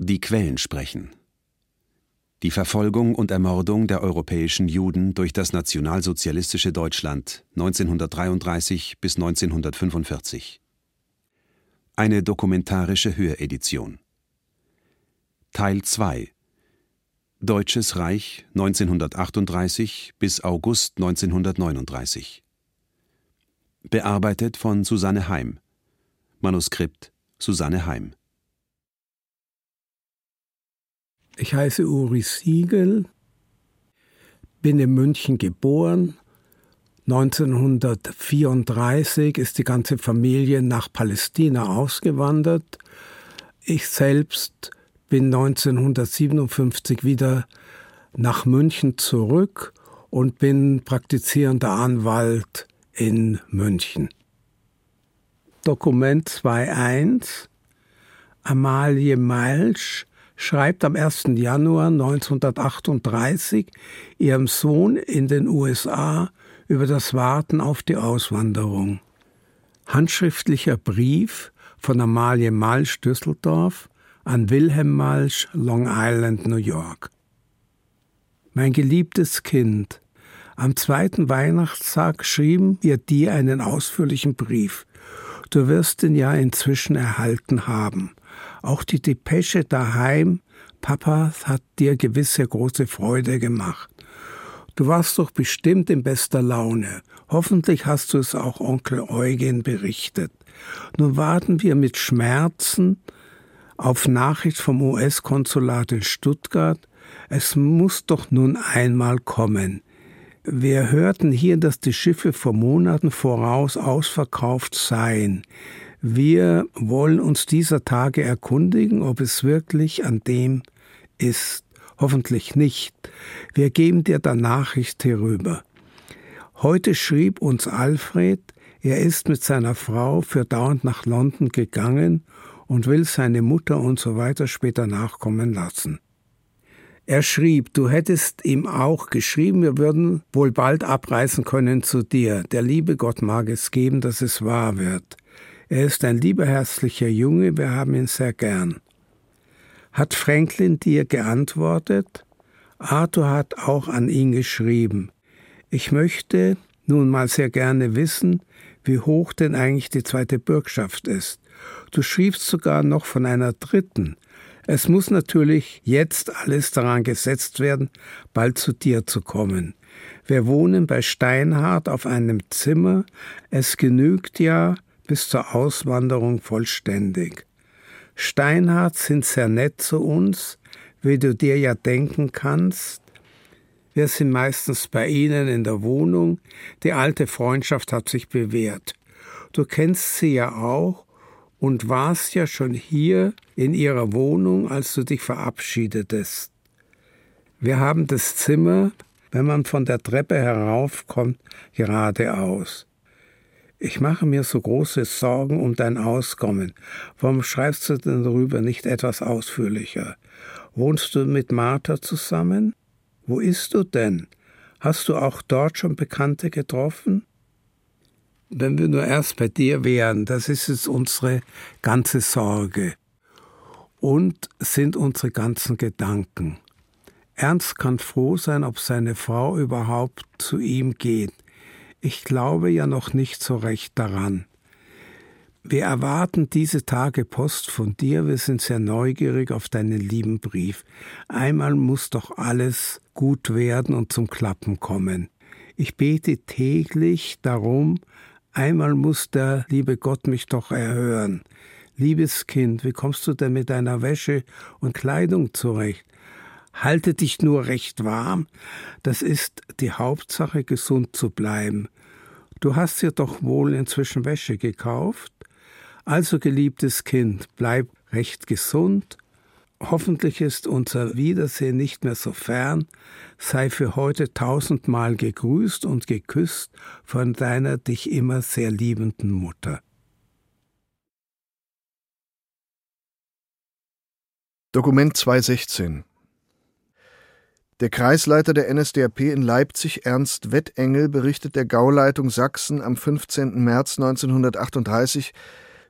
Die Quellen sprechen. Die Verfolgung und Ermordung der europäischen Juden durch das nationalsozialistische Deutschland 1933 bis 1945. Eine dokumentarische Höredition. Teil 2 Deutsches Reich 1938 bis August 1939. Bearbeitet von Susanne Heim. Manuskript Susanne Heim. Ich heiße Uri Siegel, bin in München geboren. 1934 ist die ganze Familie nach Palästina ausgewandert. Ich selbst bin 1957 wieder nach München zurück und bin praktizierender Anwalt in München. Dokument 2.1 Amalie Meilsch schreibt am 1. Januar 1938 ihrem Sohn in den USA über das Warten auf die Auswanderung. Handschriftlicher Brief von Amalie Malsch Düsseldorf an Wilhelm Malsch Long Island, New York. Mein geliebtes Kind, am zweiten Weihnachtstag schrieben wir dir einen ausführlichen Brief. Du wirst ihn ja inzwischen erhalten haben. Auch die Depesche daheim, Papa hat dir gewisse große Freude gemacht. Du warst doch bestimmt in bester Laune. Hoffentlich hast du es auch Onkel Eugen berichtet. Nun warten wir mit Schmerzen auf Nachricht vom US-Konsulat in Stuttgart. Es muss doch nun einmal kommen. Wir hörten hier, dass die Schiffe vor Monaten voraus ausverkauft seien. Wir wollen uns dieser Tage erkundigen, ob es wirklich an dem ist. Hoffentlich nicht. Wir geben dir dann Nachricht hierüber. Heute schrieb uns Alfred, er ist mit seiner Frau für dauernd nach London gegangen und will seine Mutter und so weiter später nachkommen lassen. Er schrieb, du hättest ihm auch geschrieben, wir würden wohl bald abreisen können zu dir. Der liebe Gott mag es geben, dass es wahr wird. Er ist ein lieber herzlicher Junge, wir haben ihn sehr gern. Hat Franklin dir geantwortet? Arthur hat auch an ihn geschrieben. Ich möchte nun mal sehr gerne wissen, wie hoch denn eigentlich die zweite Bürgschaft ist. Du schriebst sogar noch von einer dritten. Es muss natürlich jetzt alles daran gesetzt werden, bald zu dir zu kommen. Wir wohnen bei Steinhardt auf einem Zimmer. Es genügt ja, bis zur Auswanderung vollständig. Steinhardt sind sehr nett zu uns, wie du dir ja denken kannst. Wir sind meistens bei ihnen in der Wohnung. Die alte Freundschaft hat sich bewährt. Du kennst sie ja auch und warst ja schon hier in ihrer Wohnung, als du dich verabschiedetest. Wir haben das Zimmer, wenn man von der Treppe heraufkommt, geradeaus. Ich mache mir so große Sorgen um dein Auskommen. Warum schreibst du denn darüber nicht etwas ausführlicher? Wohnst du mit Martha zusammen? Wo ist du denn? Hast du auch dort schon Bekannte getroffen? Wenn wir nur erst bei dir wären, das ist es unsere ganze Sorge und sind unsere ganzen Gedanken. Ernst kann froh sein, ob seine Frau überhaupt zu ihm geht. Ich glaube ja noch nicht so recht daran. Wir erwarten diese Tage Post von dir, wir sind sehr neugierig auf deinen lieben Brief. Einmal muss doch alles gut werden und zum Klappen kommen. Ich bete täglich darum, einmal muss der liebe Gott mich doch erhören. Liebes Kind, wie kommst du denn mit deiner Wäsche und Kleidung zurecht? Halte dich nur recht warm, das ist die Hauptsache, gesund zu bleiben. Du hast dir doch wohl inzwischen Wäsche gekauft? Also, geliebtes Kind, bleib recht gesund. Hoffentlich ist unser Wiedersehen nicht mehr so fern. Sei für heute tausendmal gegrüßt und geküsst von deiner dich immer sehr liebenden Mutter. Dokument 216 der Kreisleiter der NSDAP in Leipzig, Ernst Wettengel, berichtet der Gauleitung Sachsen am 15. März 1938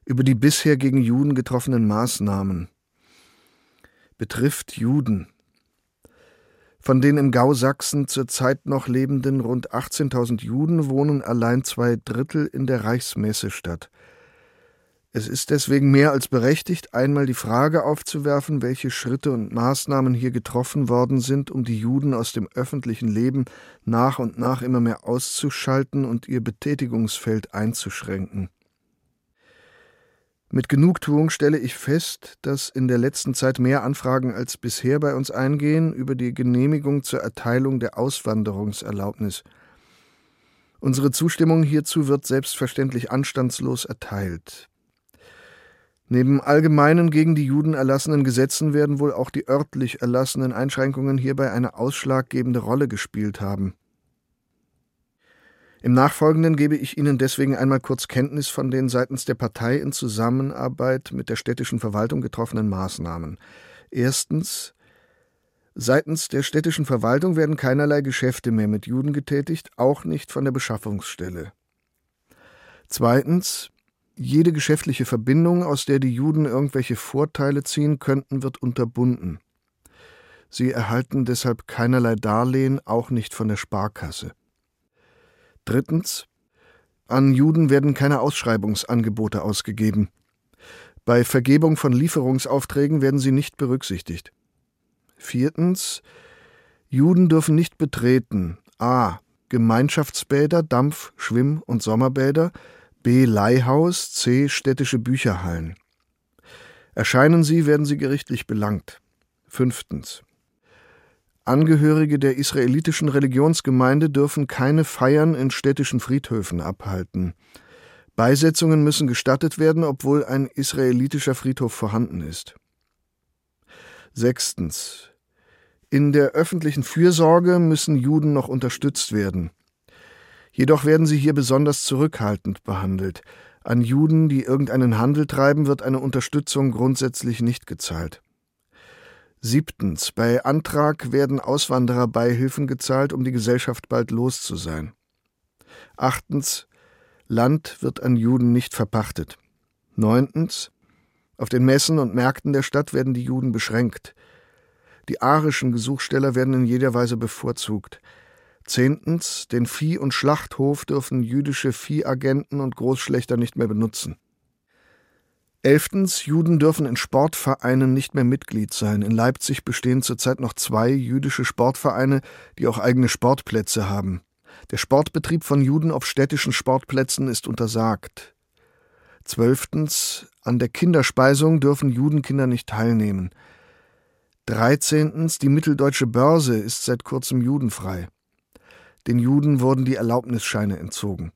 über die bisher gegen Juden getroffenen Maßnahmen. betrifft Juden. Von den im Gau Sachsen zurzeit noch lebenden rund 18.000 Juden wohnen allein zwei Drittel in der Reichsmessestadt. Es ist deswegen mehr als berechtigt, einmal die Frage aufzuwerfen, welche Schritte und Maßnahmen hier getroffen worden sind, um die Juden aus dem öffentlichen Leben nach und nach immer mehr auszuschalten und ihr Betätigungsfeld einzuschränken. Mit Genugtuung stelle ich fest, dass in der letzten Zeit mehr Anfragen als bisher bei uns eingehen über die Genehmigung zur Erteilung der Auswanderungserlaubnis. Unsere Zustimmung hierzu wird selbstverständlich anstandslos erteilt. Neben allgemeinen gegen die Juden erlassenen Gesetzen werden wohl auch die örtlich erlassenen Einschränkungen hierbei eine ausschlaggebende Rolle gespielt haben. Im Nachfolgenden gebe ich Ihnen deswegen einmal kurz Kenntnis von den seitens der Partei in Zusammenarbeit mit der städtischen Verwaltung getroffenen Maßnahmen. Erstens Seitens der städtischen Verwaltung werden keinerlei Geschäfte mehr mit Juden getätigt, auch nicht von der Beschaffungsstelle. Zweitens jede geschäftliche Verbindung, aus der die Juden irgendwelche Vorteile ziehen könnten, wird unterbunden. Sie erhalten deshalb keinerlei Darlehen, auch nicht von der Sparkasse. Drittens. An Juden werden keine Ausschreibungsangebote ausgegeben. Bei Vergebung von Lieferungsaufträgen werden sie nicht berücksichtigt. Viertens. Juden dürfen nicht betreten a. Gemeinschaftsbäder, Dampf-, Schwimm- und Sommerbäder, B. Leihhaus, C. Städtische Bücherhallen. Erscheinen sie, werden sie gerichtlich belangt. Fünftens. Angehörige der israelitischen Religionsgemeinde dürfen keine Feiern in städtischen Friedhöfen abhalten. Beisetzungen müssen gestattet werden, obwohl ein israelitischer Friedhof vorhanden ist. Sechstens. In der öffentlichen Fürsorge müssen Juden noch unterstützt werden. Jedoch werden sie hier besonders zurückhaltend behandelt. An Juden, die irgendeinen Handel treiben, wird eine Unterstützung grundsätzlich nicht gezahlt. Siebtens. Bei Antrag werden Auswandererbeihilfen gezahlt, um die Gesellschaft bald los zu sein. Achtens. Land wird an Juden nicht verpachtet. Neuntens. Auf den Messen und Märkten der Stadt werden die Juden beschränkt. Die arischen Gesuchsteller werden in jeder Weise bevorzugt. Zehntens, den Vieh- und Schlachthof dürfen jüdische Viehagenten und Großschlechter nicht mehr benutzen. Elftens, Juden dürfen in Sportvereinen nicht mehr Mitglied sein. In Leipzig bestehen zurzeit noch zwei jüdische Sportvereine, die auch eigene Sportplätze haben. Der Sportbetrieb von Juden auf städtischen Sportplätzen ist untersagt. Zwölftens, an der Kinderspeisung dürfen Judenkinder nicht teilnehmen. Dreizehntens, die Mitteldeutsche Börse ist seit kurzem judenfrei. Den Juden wurden die Erlaubnisscheine entzogen.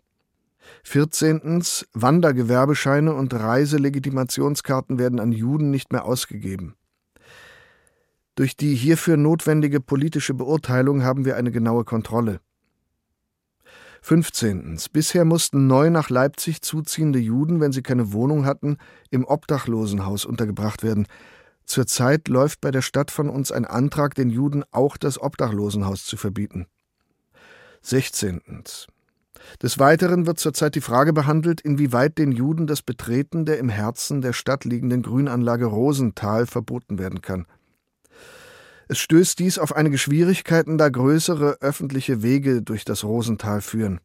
14. Wandergewerbescheine und Reiselegitimationskarten werden an Juden nicht mehr ausgegeben. Durch die hierfür notwendige politische Beurteilung haben wir eine genaue Kontrolle. 15. Bisher mussten neu nach Leipzig zuziehende Juden, wenn sie keine Wohnung hatten, im Obdachlosenhaus untergebracht werden. Zurzeit läuft bei der Stadt von uns ein Antrag, den Juden auch das Obdachlosenhaus zu verbieten. 16. Des Weiteren wird zurzeit die Frage behandelt, inwieweit den Juden das Betreten der im Herzen der Stadt liegenden Grünanlage Rosenthal verboten werden kann. Es stößt dies auf einige Schwierigkeiten, da größere öffentliche Wege durch das Rosenthal führen.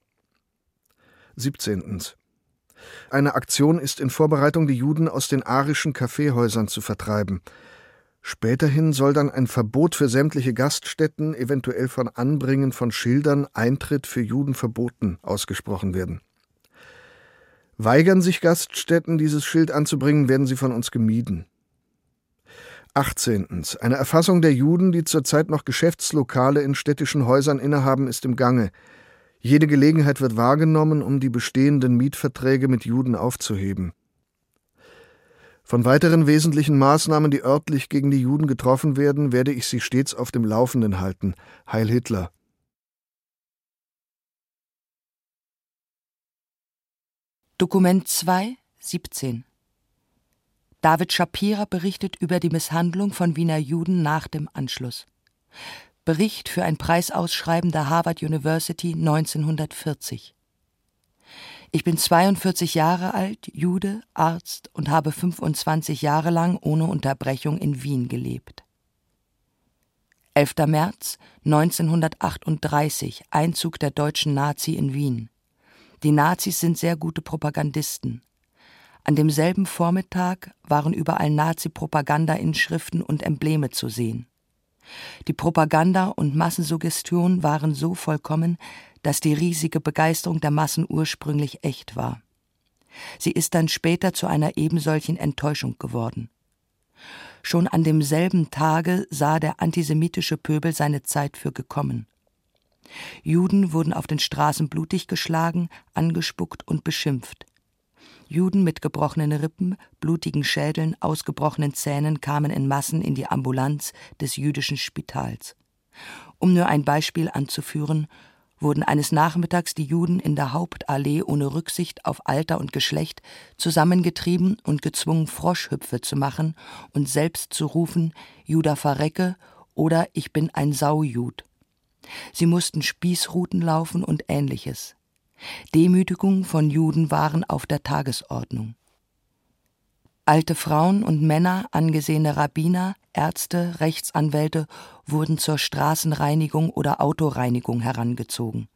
17. Eine Aktion ist in Vorbereitung, die Juden aus den arischen Kaffeehäusern zu vertreiben. Späterhin soll dann ein Verbot für sämtliche Gaststätten, eventuell von Anbringen von Schildern Eintritt für Juden verboten, ausgesprochen werden. Weigern sich Gaststätten, dieses Schild anzubringen, werden sie von uns gemieden. 18. Eine Erfassung der Juden, die zurzeit noch Geschäftslokale in städtischen Häusern innehaben, ist im Gange. Jede Gelegenheit wird wahrgenommen, um die bestehenden Mietverträge mit Juden aufzuheben. Von weiteren wesentlichen Maßnahmen, die örtlich gegen die Juden getroffen werden, werde ich Sie stets auf dem Laufenden halten. Heil Hitler. Dokument 2, 17 David Shapira berichtet über die Misshandlung von Wiener Juden nach dem Anschluss. Bericht für ein Preisausschreiben der Harvard University 1940. Ich bin 42 Jahre alt, Jude, Arzt und habe 25 Jahre lang ohne Unterbrechung in Wien gelebt. 11. März 1938 Einzug der deutschen Nazi in Wien. Die Nazis sind sehr gute Propagandisten. An demselben Vormittag waren überall Nazi-Propaganda-Inschriften und Embleme zu sehen. Die Propaganda und Massensuggestion waren so vollkommen, dass die riesige Begeisterung der Massen ursprünglich echt war. Sie ist dann später zu einer ebensolchen Enttäuschung geworden. Schon an demselben Tage sah der antisemitische Pöbel seine Zeit für gekommen. Juden wurden auf den Straßen blutig geschlagen, angespuckt und beschimpft. Juden mit gebrochenen Rippen, blutigen Schädeln, ausgebrochenen Zähnen kamen in Massen in die Ambulanz des jüdischen Spitals. Um nur ein Beispiel anzuführen, wurden eines Nachmittags die Juden in der Hauptallee ohne Rücksicht auf Alter und Geschlecht zusammengetrieben und gezwungen, Froschhüpfe zu machen und selbst zu rufen, Juda verrecke oder ich bin ein Saujud. Sie mussten Spießruten laufen und ähnliches. Demütigung von Juden waren auf der Tagesordnung. Alte Frauen und Männer, angesehene Rabbiner, Ärzte, Rechtsanwälte wurden zur Straßenreinigung oder Autoreinigung herangezogen.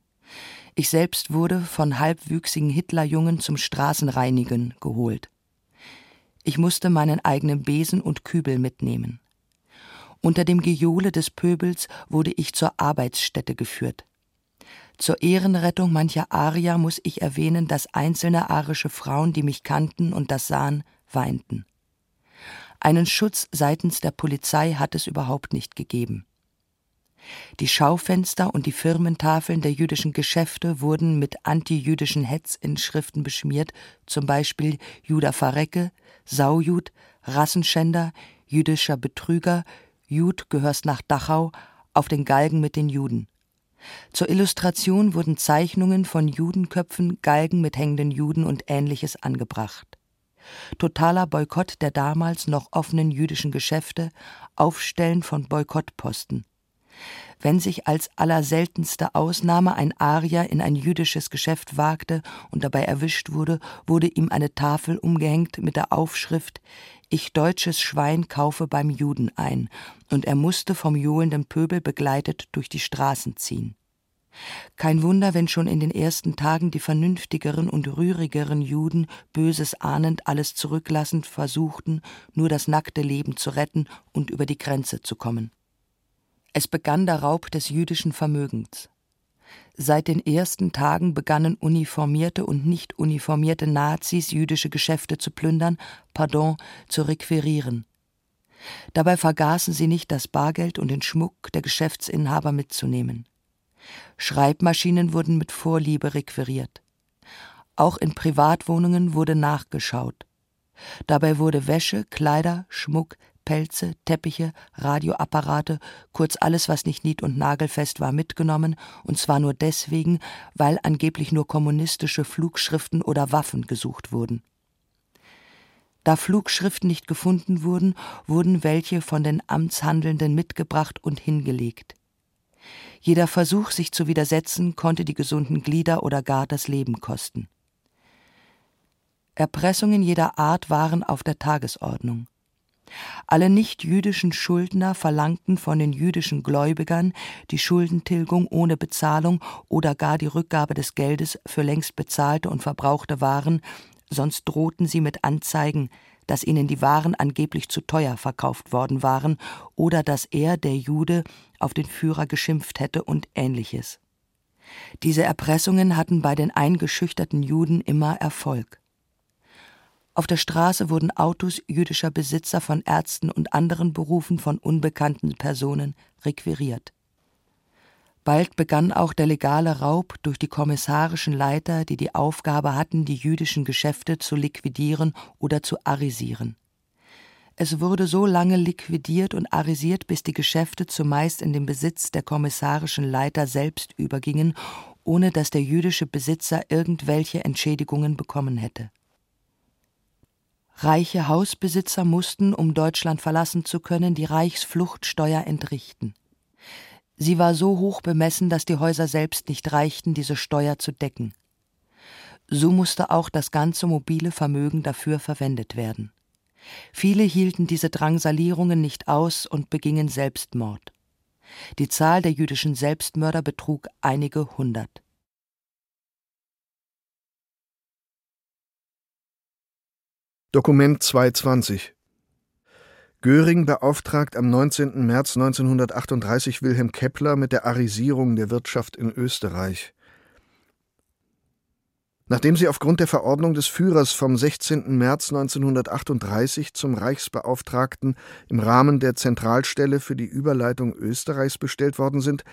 Ich selbst wurde von halbwüchsigen Hitlerjungen zum Straßenreinigen geholt. Ich musste meinen eigenen Besen und Kübel mitnehmen. Unter dem Gejohle des Pöbels wurde ich zur Arbeitsstätte geführt. Zur Ehrenrettung mancher Arier muss ich erwähnen, dass einzelne arische Frauen, die mich kannten und das sahen, weinten. Einen Schutz seitens der Polizei hat es überhaupt nicht gegeben. Die Schaufenster und die Firmentafeln der jüdischen Geschäfte wurden mit antijüdischen Hetzinschriften beschmiert, zum Beispiel Juda Verrecke, Saujud, Rassenschänder, jüdischer Betrüger, Jud gehörst nach Dachau, auf den Galgen mit den Juden. Zur Illustration wurden Zeichnungen von Judenköpfen, Galgen mit hängenden Juden und ähnliches angebracht totaler Boykott der damals noch offenen jüdischen Geschäfte, Aufstellen von Boykottposten. Wenn sich als allerseltenste Ausnahme ein Arier in ein jüdisches Geschäft wagte und dabei erwischt wurde, wurde ihm eine Tafel umgehängt mit der Aufschrift Ich deutsches Schwein kaufe beim Juden ein, und er musste vom johlenden Pöbel begleitet durch die Straßen ziehen. Kein Wunder, wenn schon in den ersten Tagen die vernünftigeren und rührigeren Juden, Böses ahnend, alles zurücklassend, versuchten, nur das nackte Leben zu retten und über die Grenze zu kommen. Es begann der Raub des jüdischen Vermögens. Seit den ersten Tagen begannen uniformierte und nicht uniformierte Nazis jüdische Geschäfte zu plündern, pardon, zu requirieren. Dabei vergaßen sie nicht, das Bargeld und den Schmuck der Geschäftsinhaber mitzunehmen. Schreibmaschinen wurden mit Vorliebe requiriert. Auch in Privatwohnungen wurde nachgeschaut. Dabei wurde Wäsche, Kleider, Schmuck, Pelze, Teppiche, Radioapparate, kurz alles, was nicht nied- und nagelfest war, mitgenommen, und zwar nur deswegen, weil angeblich nur kommunistische Flugschriften oder Waffen gesucht wurden. Da Flugschriften nicht gefunden wurden, wurden welche von den Amtshandelnden mitgebracht und hingelegt. Jeder Versuch, sich zu widersetzen, konnte die gesunden Glieder oder gar das Leben kosten. Erpressungen jeder Art waren auf der Tagesordnung. Alle nichtjüdischen Schuldner verlangten von den jüdischen Gläubigern die Schuldentilgung ohne Bezahlung oder gar die Rückgabe des Geldes für längst bezahlte und verbrauchte Waren, sonst drohten sie mit Anzeigen, dass ihnen die Waren angeblich zu teuer verkauft worden waren oder dass er, der Jude, auf den Führer geschimpft hätte und ähnliches. Diese Erpressungen hatten bei den eingeschüchterten Juden immer Erfolg. Auf der Straße wurden Autos jüdischer Besitzer von Ärzten und anderen Berufen von unbekannten Personen requiriert. Bald begann auch der legale Raub durch die kommissarischen Leiter, die die Aufgabe hatten, die jüdischen Geschäfte zu liquidieren oder zu arisieren. Es wurde so lange liquidiert und arisiert, bis die Geschäfte zumeist in den Besitz der kommissarischen Leiter selbst übergingen, ohne dass der jüdische Besitzer irgendwelche Entschädigungen bekommen hätte. Reiche Hausbesitzer mussten, um Deutschland verlassen zu können, die Reichsfluchtsteuer entrichten. Sie war so hoch bemessen, dass die Häuser selbst nicht reichten, diese Steuer zu decken. So musste auch das ganze mobile Vermögen dafür verwendet werden. Viele hielten diese Drangsalierungen nicht aus und begingen Selbstmord. Die Zahl der jüdischen Selbstmörder betrug einige hundert. Dokument 220 Göring beauftragt am 19. März 1938 Wilhelm Kepler mit der Arisierung der Wirtschaft in Österreich. Nachdem sie aufgrund der Verordnung des Führers vom 16. März 1938 zum Reichsbeauftragten im Rahmen der Zentralstelle für die Überleitung Österreichs bestellt worden sind,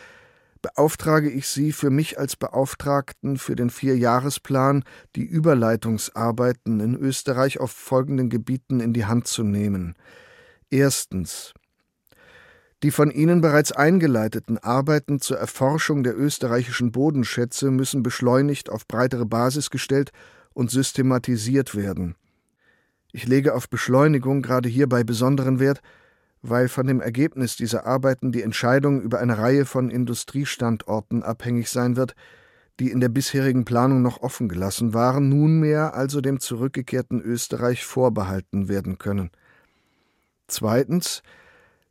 beauftrage ich Sie für mich als Beauftragten für den Vierjahresplan die Überleitungsarbeiten in Österreich auf folgenden Gebieten in die Hand zu nehmen. Erstens die von Ihnen bereits eingeleiteten Arbeiten zur Erforschung der österreichischen Bodenschätze müssen beschleunigt auf breitere Basis gestellt und systematisiert werden. Ich lege auf Beschleunigung gerade hierbei besonderen Wert, weil von dem Ergebnis dieser Arbeiten die Entscheidung über eine Reihe von Industriestandorten abhängig sein wird, die in der bisherigen Planung noch offen gelassen waren, nunmehr also dem zurückgekehrten Österreich vorbehalten werden können. Zweitens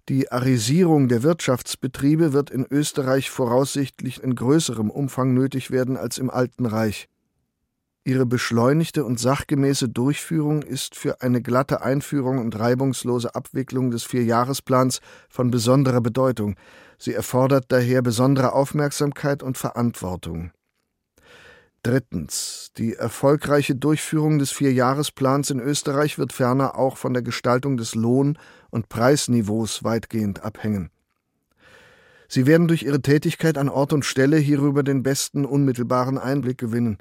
die Arisierung der Wirtschaftsbetriebe wird in Österreich voraussichtlich in größerem Umfang nötig werden als im Alten Reich. Ihre beschleunigte und sachgemäße Durchführung ist für eine glatte Einführung und reibungslose Abwicklung des Vierjahresplans von besonderer Bedeutung. Sie erfordert daher besondere Aufmerksamkeit und Verantwortung. Drittens. Die erfolgreiche Durchführung des Vierjahresplans in Österreich wird ferner auch von der Gestaltung des Lohn- und Preisniveaus weitgehend abhängen. Sie werden durch Ihre Tätigkeit an Ort und Stelle hierüber den besten unmittelbaren Einblick gewinnen.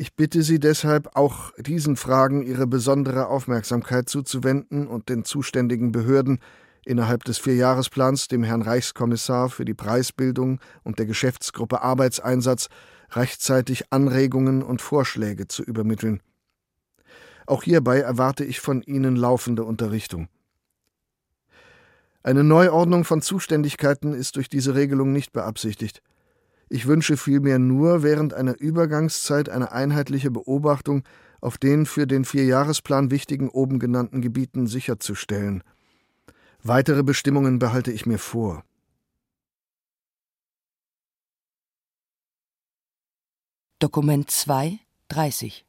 Ich bitte Sie deshalb, auch diesen Fragen Ihre besondere Aufmerksamkeit zuzuwenden und den zuständigen Behörden innerhalb des Vierjahresplans, dem Herrn Reichskommissar für die Preisbildung und der Geschäftsgruppe Arbeitseinsatz, rechtzeitig Anregungen und Vorschläge zu übermitteln. Auch hierbei erwarte ich von Ihnen laufende Unterrichtung. Eine Neuordnung von Zuständigkeiten ist durch diese Regelung nicht beabsichtigt. Ich wünsche vielmehr nur während einer Übergangszeit eine einheitliche Beobachtung auf den für den Vierjahresplan wichtigen oben genannten Gebieten sicherzustellen. Weitere Bestimmungen behalte ich mir vor. Dokument 2, 30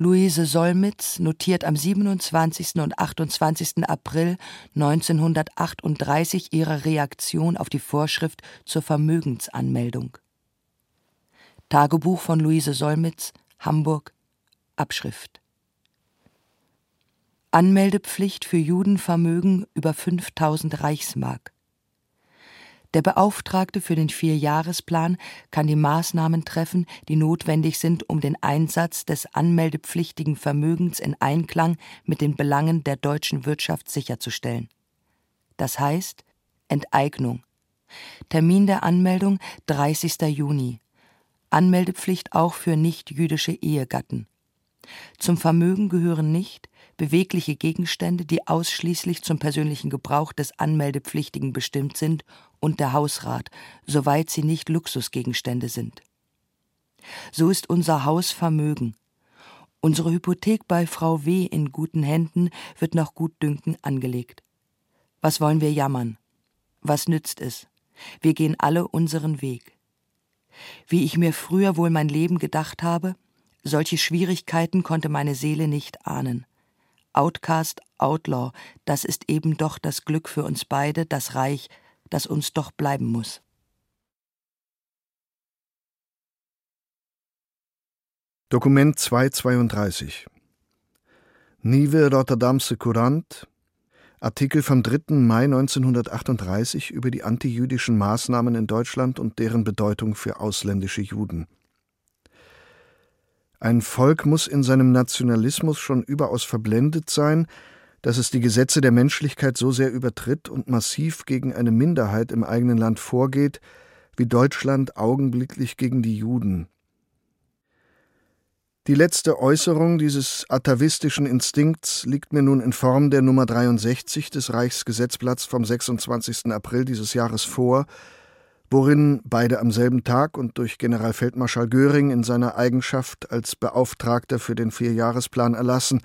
Luise Solmitz notiert am 27. und 28. April 1938 ihre Reaktion auf die Vorschrift zur Vermögensanmeldung. Tagebuch von Luise Solmitz, Hamburg, Abschrift. Anmeldepflicht für Judenvermögen über 5000 Reichsmark. Der Beauftragte für den Vierjahresplan kann die Maßnahmen treffen, die notwendig sind, um den Einsatz des anmeldepflichtigen Vermögens in Einklang mit den Belangen der deutschen Wirtschaft sicherzustellen. Das heißt Enteignung. Termin der Anmeldung 30. Juni. Anmeldepflicht auch für nichtjüdische Ehegatten. Zum Vermögen gehören nicht bewegliche Gegenstände, die ausschließlich zum persönlichen Gebrauch des Anmeldepflichtigen bestimmt sind, und der Hausrat, soweit sie nicht Luxusgegenstände sind. So ist unser Haus Vermögen. Unsere Hypothek bei Frau W. in guten Händen wird nach Gutdünken angelegt. Was wollen wir jammern? Was nützt es? Wir gehen alle unseren Weg. Wie ich mir früher wohl mein Leben gedacht habe, solche Schwierigkeiten konnte meine Seele nicht ahnen. Outcast, Outlaw, das ist eben doch das Glück für uns beide, das Reich, das uns doch bleiben muss. Dokument 232 Nive Rotterdamse Courant Artikel vom 3. Mai 1938 über die antijüdischen Maßnahmen in Deutschland und deren Bedeutung für ausländische Juden. Ein Volk muss in seinem Nationalismus schon überaus verblendet sein, dass es die Gesetze der Menschlichkeit so sehr übertritt und massiv gegen eine Minderheit im eigenen Land vorgeht, wie Deutschland augenblicklich gegen die Juden. Die letzte Äußerung dieses atavistischen Instinkts liegt mir nun in Form der Nummer 63 des Reichsgesetzblatts vom 26. April dieses Jahres vor, worin beide am selben Tag und durch Generalfeldmarschall Göring in seiner Eigenschaft als Beauftragter für den Vierjahresplan erlassen,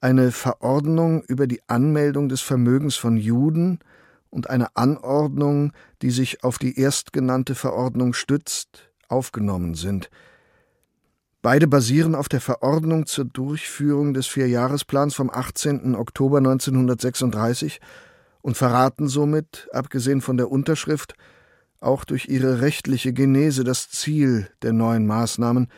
eine Verordnung über die Anmeldung des Vermögens von Juden und eine Anordnung, die sich auf die erstgenannte Verordnung stützt, aufgenommen sind. Beide basieren auf der Verordnung zur Durchführung des Vierjahresplans vom 18. Oktober 1936 und verraten somit, abgesehen von der Unterschrift, auch durch ihre rechtliche Genese das Ziel der neuen Maßnahmen,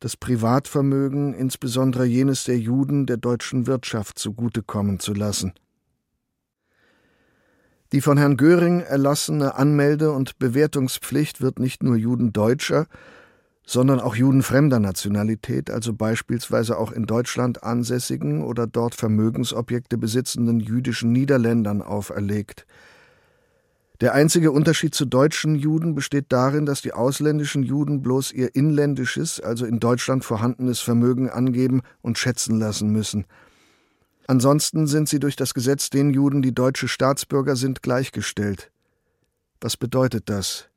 das Privatvermögen, insbesondere jenes der Juden, der deutschen Wirtschaft zugutekommen zu lassen. Die von Herrn Göring erlassene Anmelde- und Bewertungspflicht wird nicht nur Juden deutscher, sondern auch Juden fremder Nationalität, also beispielsweise auch in Deutschland ansässigen oder dort Vermögensobjekte besitzenden jüdischen Niederländern auferlegt. Der einzige Unterschied zu deutschen Juden besteht darin, dass die ausländischen Juden bloß ihr inländisches, also in Deutschland vorhandenes Vermögen angeben und schätzen lassen müssen – Ansonsten sind sie durch das Gesetz den Juden, die deutsche Staatsbürger sind, gleichgestellt. Was bedeutet das?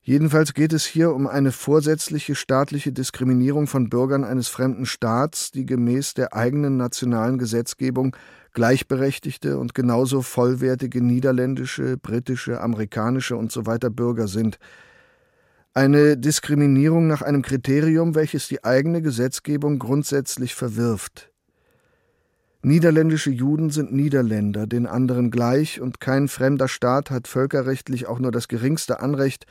Jedenfalls geht es hier um eine vorsätzliche staatliche Diskriminierung von Bürgern eines fremden Staats, die gemäß der eigenen nationalen Gesetzgebung gleichberechtigte und genauso vollwertige niederländische, britische, amerikanische usw. So Bürger sind. Eine Diskriminierung nach einem Kriterium, welches die eigene Gesetzgebung grundsätzlich verwirft. Niederländische Juden sind Niederländer, den anderen gleich, und kein fremder Staat hat völkerrechtlich auch nur das geringste Anrecht,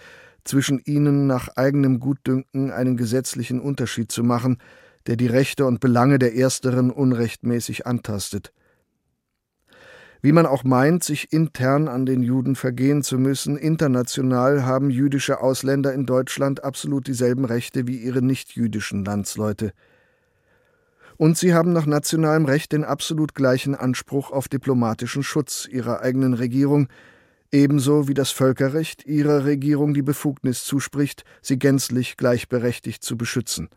zwischen ihnen nach eigenem Gutdünken einen gesetzlichen Unterschied zu machen, der die Rechte und Belange der Ersteren unrechtmäßig antastet. Wie man auch meint, sich intern an den Juden vergehen zu müssen, international haben jüdische Ausländer in Deutschland absolut dieselben Rechte wie ihre nichtjüdischen Landsleute – und sie haben nach nationalem Recht den absolut gleichen Anspruch auf diplomatischen Schutz ihrer eigenen Regierung, ebenso wie das Völkerrecht ihrer Regierung die Befugnis zuspricht, sie gänzlich gleichberechtigt zu beschützen.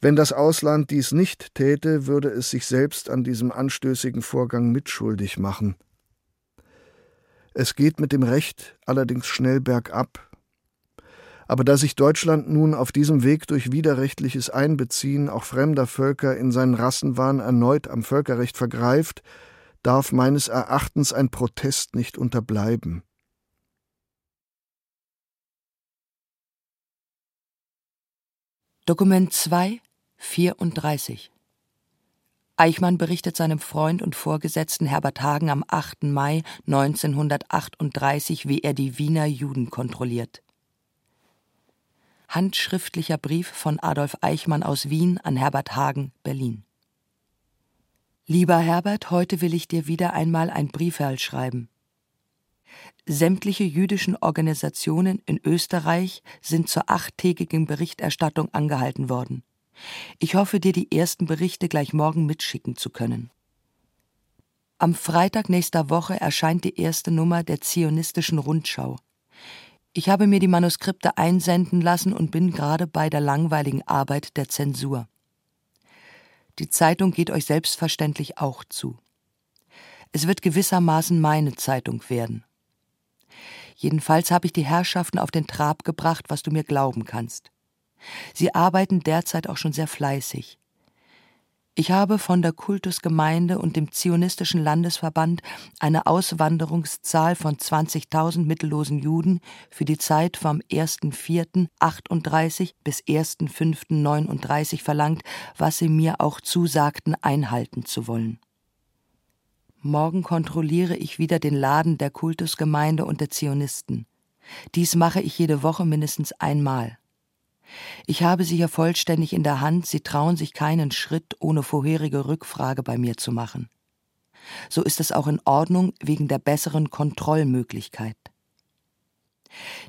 Wenn das Ausland dies nicht täte, würde es sich selbst an diesem anstößigen Vorgang mitschuldig machen. Es geht mit dem Recht allerdings schnell bergab, aber da sich Deutschland nun auf diesem Weg durch widerrechtliches Einbeziehen auch fremder Völker in seinen Rassenwahn erneut am Völkerrecht vergreift, darf meines Erachtens ein Protest nicht unterbleiben. Dokument 2, 34 Eichmann berichtet seinem Freund und Vorgesetzten Herbert Hagen am 8. Mai 1938, wie er die Wiener Juden kontrolliert handschriftlicher Brief von Adolf Eichmann aus Wien an Herbert Hagen, Berlin. Lieber Herbert, heute will ich dir wieder einmal ein Brieferl schreiben. Sämtliche jüdischen Organisationen in Österreich sind zur achttägigen Berichterstattung angehalten worden. Ich hoffe, dir die ersten Berichte gleich morgen mitschicken zu können. Am Freitag nächster Woche erscheint die erste Nummer der Zionistischen Rundschau. Ich habe mir die Manuskripte einsenden lassen und bin gerade bei der langweiligen Arbeit der Zensur. Die Zeitung geht euch selbstverständlich auch zu. Es wird gewissermaßen meine Zeitung werden. Jedenfalls habe ich die Herrschaften auf den Trab gebracht, was du mir glauben kannst. Sie arbeiten derzeit auch schon sehr fleißig. Ich habe von der Kultusgemeinde und dem Zionistischen Landesverband eine Auswanderungszahl von 20.000 mittellosen Juden für die Zeit vom 1.4.38 bis 1.5.39 verlangt, was sie mir auch zusagten, einhalten zu wollen. Morgen kontrolliere ich wieder den Laden der Kultusgemeinde und der Zionisten. Dies mache ich jede Woche mindestens einmal. Ich habe sie ja vollständig in der Hand, sie trauen sich keinen Schritt ohne vorherige Rückfrage bei mir zu machen. So ist es auch in Ordnung wegen der besseren Kontrollmöglichkeit.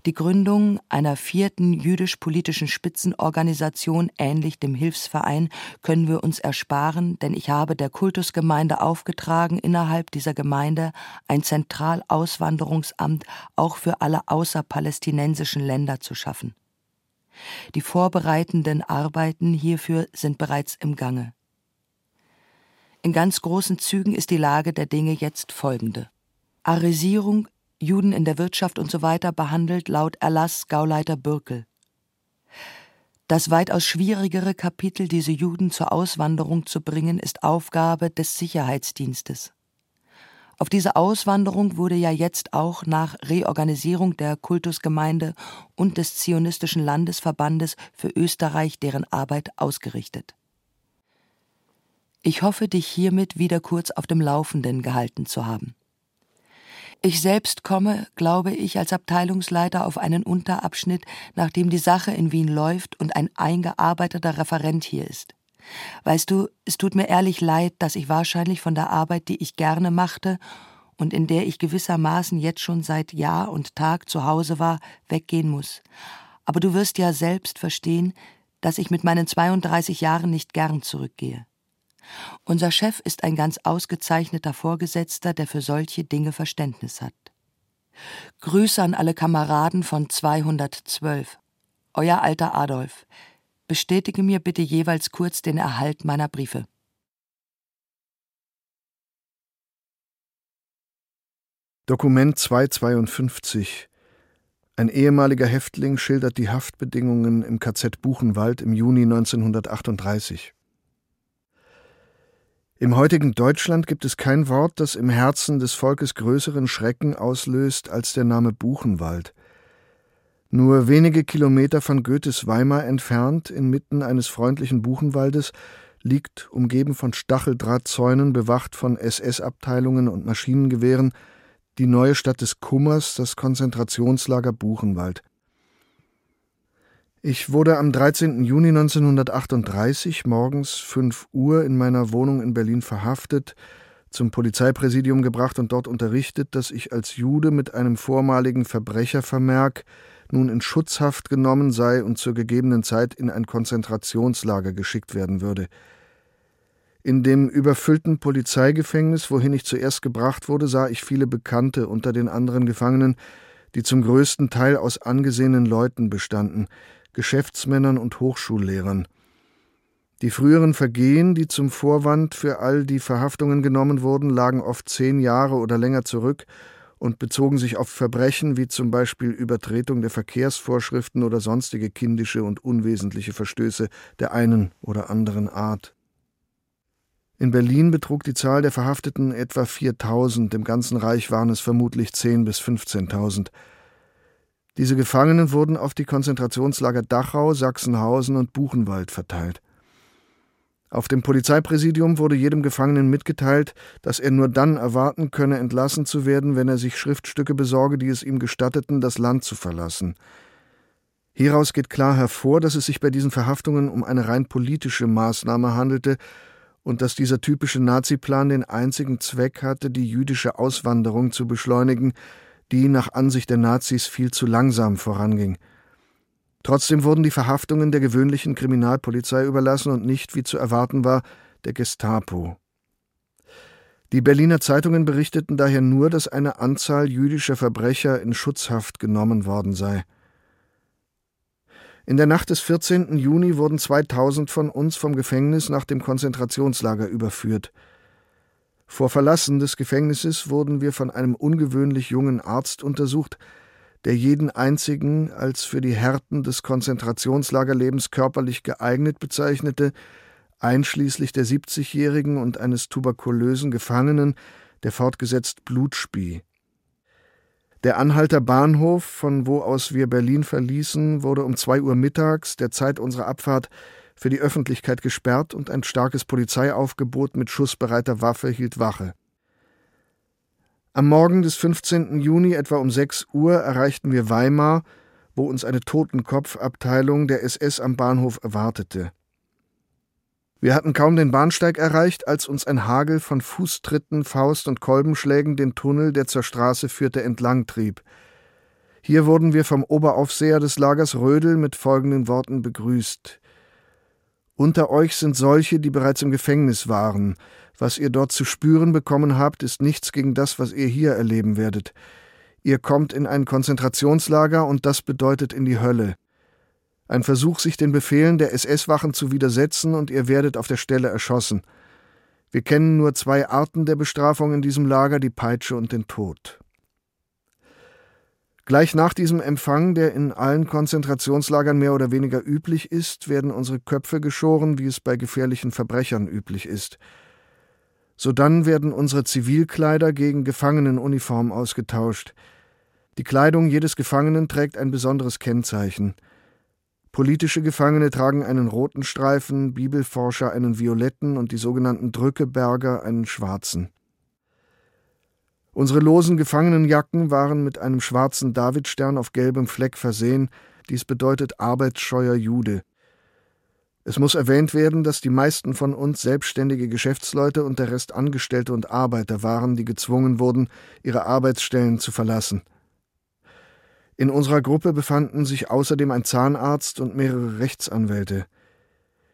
Die Gründung einer vierten jüdisch-politischen Spitzenorganisation ähnlich dem Hilfsverein können wir uns ersparen, denn ich habe der Kultusgemeinde aufgetragen, innerhalb dieser Gemeinde ein Zentralauswanderungsamt auch für alle außerpalästinensischen Länder zu schaffen. Die vorbereitenden Arbeiten hierfür sind bereits im Gange. In ganz großen Zügen ist die Lage der Dinge jetzt folgende. Arisierung, Juden in der Wirtschaft usw. So behandelt laut Erlass Gauleiter Bürkel. Das weitaus schwierigere Kapitel, diese Juden zur Auswanderung zu bringen, ist Aufgabe des Sicherheitsdienstes. Auf diese Auswanderung wurde ja jetzt auch nach Reorganisierung der Kultusgemeinde und des Zionistischen Landesverbandes für Österreich deren Arbeit ausgerichtet. Ich hoffe, dich hiermit wieder kurz auf dem Laufenden gehalten zu haben. Ich selbst komme, glaube ich, als Abteilungsleiter auf einen Unterabschnitt, nachdem die Sache in Wien läuft und ein eingearbeiteter Referent hier ist. Weißt du, es tut mir ehrlich leid, dass ich wahrscheinlich von der Arbeit, die ich gerne machte und in der ich gewissermaßen jetzt schon seit Jahr und Tag zu Hause war, weggehen muss. Aber du wirst ja selbst verstehen, dass ich mit meinen 32 Jahren nicht gern zurückgehe. Unser Chef ist ein ganz ausgezeichneter Vorgesetzter, der für solche Dinge Verständnis hat. Grüße an alle Kameraden von 212. Euer alter Adolf. Bestätige mir bitte jeweils kurz den Erhalt meiner Briefe. Dokument 252 Ein ehemaliger Häftling schildert die Haftbedingungen im KZ Buchenwald im Juni 1938. Im heutigen Deutschland gibt es kein Wort, das im Herzen des Volkes größeren Schrecken auslöst als der Name Buchenwald. Nur wenige Kilometer von Goethes Weimar entfernt, inmitten eines freundlichen Buchenwaldes, liegt, umgeben von Stacheldrahtzäunen, bewacht von SS-Abteilungen und Maschinengewehren, die neue Stadt des Kummers, das Konzentrationslager Buchenwald. Ich wurde am 13. Juni 1938 morgens 5 Uhr in meiner Wohnung in Berlin verhaftet, zum Polizeipräsidium gebracht und dort unterrichtet, dass ich als Jude mit einem vormaligen Verbrechervermerk nun in Schutzhaft genommen sei und zur gegebenen Zeit in ein Konzentrationslager geschickt werden würde. In dem überfüllten Polizeigefängnis, wohin ich zuerst gebracht wurde, sah ich viele Bekannte unter den anderen Gefangenen, die zum größten Teil aus angesehenen Leuten bestanden, Geschäftsmännern und Hochschullehrern. Die früheren Vergehen, die zum Vorwand für all die Verhaftungen genommen wurden, lagen oft zehn Jahre oder länger zurück und bezogen sich auf Verbrechen wie zum Beispiel Übertretung der Verkehrsvorschriften oder sonstige kindische und unwesentliche Verstöße der einen oder anderen Art. In Berlin betrug die Zahl der Verhafteten etwa 4000, im ganzen Reich waren es vermutlich 10.000 bis 15.000. Diese Gefangenen wurden auf die Konzentrationslager Dachau, Sachsenhausen und Buchenwald verteilt. Auf dem Polizeipräsidium wurde jedem Gefangenen mitgeteilt, dass er nur dann erwarten könne, entlassen zu werden, wenn er sich Schriftstücke besorge, die es ihm gestatteten, das Land zu verlassen. Hieraus geht klar hervor, dass es sich bei diesen Verhaftungen um eine rein politische Maßnahme handelte und dass dieser typische Naziplan den einzigen Zweck hatte, die jüdische Auswanderung zu beschleunigen, die nach Ansicht der Nazis viel zu langsam voranging. Trotzdem wurden die Verhaftungen der gewöhnlichen Kriminalpolizei überlassen und nicht, wie zu erwarten war, der Gestapo. Die Berliner Zeitungen berichteten daher nur, dass eine Anzahl jüdischer Verbrecher in Schutzhaft genommen worden sei. In der Nacht des 14. Juni wurden 2000 von uns vom Gefängnis nach dem Konzentrationslager überführt. Vor Verlassen des Gefängnisses wurden wir von einem ungewöhnlich jungen Arzt untersucht, der jeden einzigen als für die Härten des Konzentrationslagerlebens körperlich geeignet bezeichnete, einschließlich der 70-jährigen und eines tuberkulösen Gefangenen, der fortgesetzt Blut spie. Der Anhalter Bahnhof, von wo aus wir Berlin verließen, wurde um zwei Uhr mittags, der Zeit unserer Abfahrt, für die Öffentlichkeit gesperrt und ein starkes Polizeiaufgebot mit schussbereiter Waffe hielt Wache. Am Morgen des 15. Juni etwa um 6 Uhr erreichten wir Weimar, wo uns eine Totenkopfabteilung der SS am Bahnhof erwartete. Wir hatten kaum den Bahnsteig erreicht, als uns ein Hagel von Fußtritten, Faust und Kolbenschlägen den Tunnel, der zur Straße führte, entlang trieb. Hier wurden wir vom Oberaufseher des Lagers Rödel mit folgenden Worten begrüßt. Unter euch sind solche, die bereits im Gefängnis waren. Was ihr dort zu spüren bekommen habt, ist nichts gegen das, was ihr hier erleben werdet. Ihr kommt in ein Konzentrationslager und das bedeutet in die Hölle. Ein Versuch, sich den Befehlen der SS-Wachen zu widersetzen und ihr werdet auf der Stelle erschossen. Wir kennen nur zwei Arten der Bestrafung in diesem Lager, die Peitsche und den Tod. Gleich nach diesem Empfang, der in allen Konzentrationslagern mehr oder weniger üblich ist, werden unsere Köpfe geschoren, wie es bei gefährlichen Verbrechern üblich ist. Sodann werden unsere Zivilkleider gegen Gefangenenuniform ausgetauscht. Die Kleidung jedes Gefangenen trägt ein besonderes Kennzeichen. Politische Gefangene tragen einen roten Streifen, Bibelforscher einen violetten und die sogenannten Drückeberger einen schwarzen. Unsere losen Gefangenenjacken waren mit einem schwarzen Davidstern auf gelbem Fleck versehen, dies bedeutet arbeitsscheuer Jude. Es muss erwähnt werden, dass die meisten von uns selbstständige Geschäftsleute und der Rest Angestellte und Arbeiter waren, die gezwungen wurden, ihre Arbeitsstellen zu verlassen. In unserer Gruppe befanden sich außerdem ein Zahnarzt und mehrere Rechtsanwälte.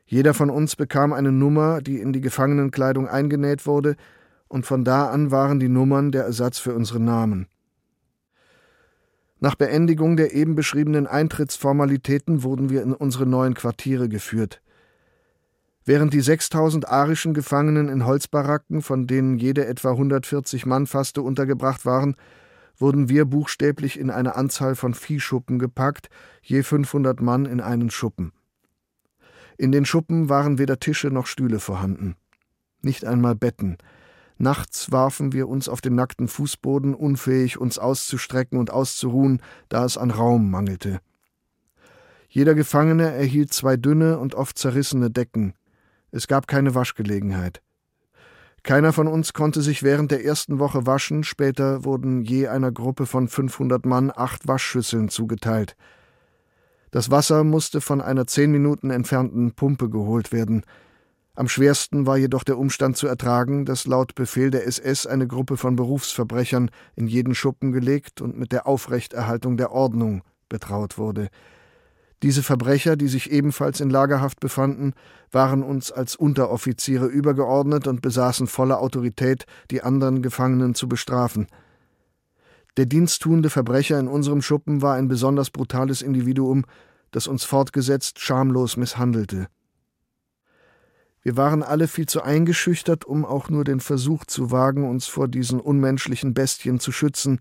Jeder von uns bekam eine Nummer, die in die Gefangenenkleidung eingenäht wurde, und von da an waren die Nummern der Ersatz für unsere Namen. Nach Beendigung der eben beschriebenen Eintrittsformalitäten wurden wir in unsere neuen Quartiere geführt. Während die 6000 arischen Gefangenen in Holzbaracken, von denen jede etwa 140 Mann fasste, untergebracht waren, wurden wir buchstäblich in eine Anzahl von Viehschuppen gepackt, je 500 Mann in einen Schuppen. In den Schuppen waren weder Tische noch Stühle vorhanden. Nicht einmal Betten, Nachts warfen wir uns auf den nackten Fußboden, unfähig, uns auszustrecken und auszuruhen, da es an Raum mangelte. Jeder Gefangene erhielt zwei dünne und oft zerrissene Decken. Es gab keine Waschgelegenheit. Keiner von uns konnte sich während der ersten Woche waschen, später wurden je einer Gruppe von 500 Mann acht Waschschüsseln zugeteilt. Das Wasser musste von einer zehn Minuten entfernten Pumpe geholt werden. Am schwersten war jedoch der Umstand zu ertragen, dass laut Befehl der SS eine Gruppe von Berufsverbrechern in jeden Schuppen gelegt und mit der Aufrechterhaltung der Ordnung betraut wurde. Diese Verbrecher, die sich ebenfalls in Lagerhaft befanden, waren uns als Unteroffiziere übergeordnet und besaßen volle Autorität, die anderen Gefangenen zu bestrafen. Der diensttuende Verbrecher in unserem Schuppen war ein besonders brutales Individuum, das uns fortgesetzt schamlos misshandelte. Wir waren alle viel zu eingeschüchtert, um auch nur den Versuch zu wagen, uns vor diesen unmenschlichen Bestien zu schützen,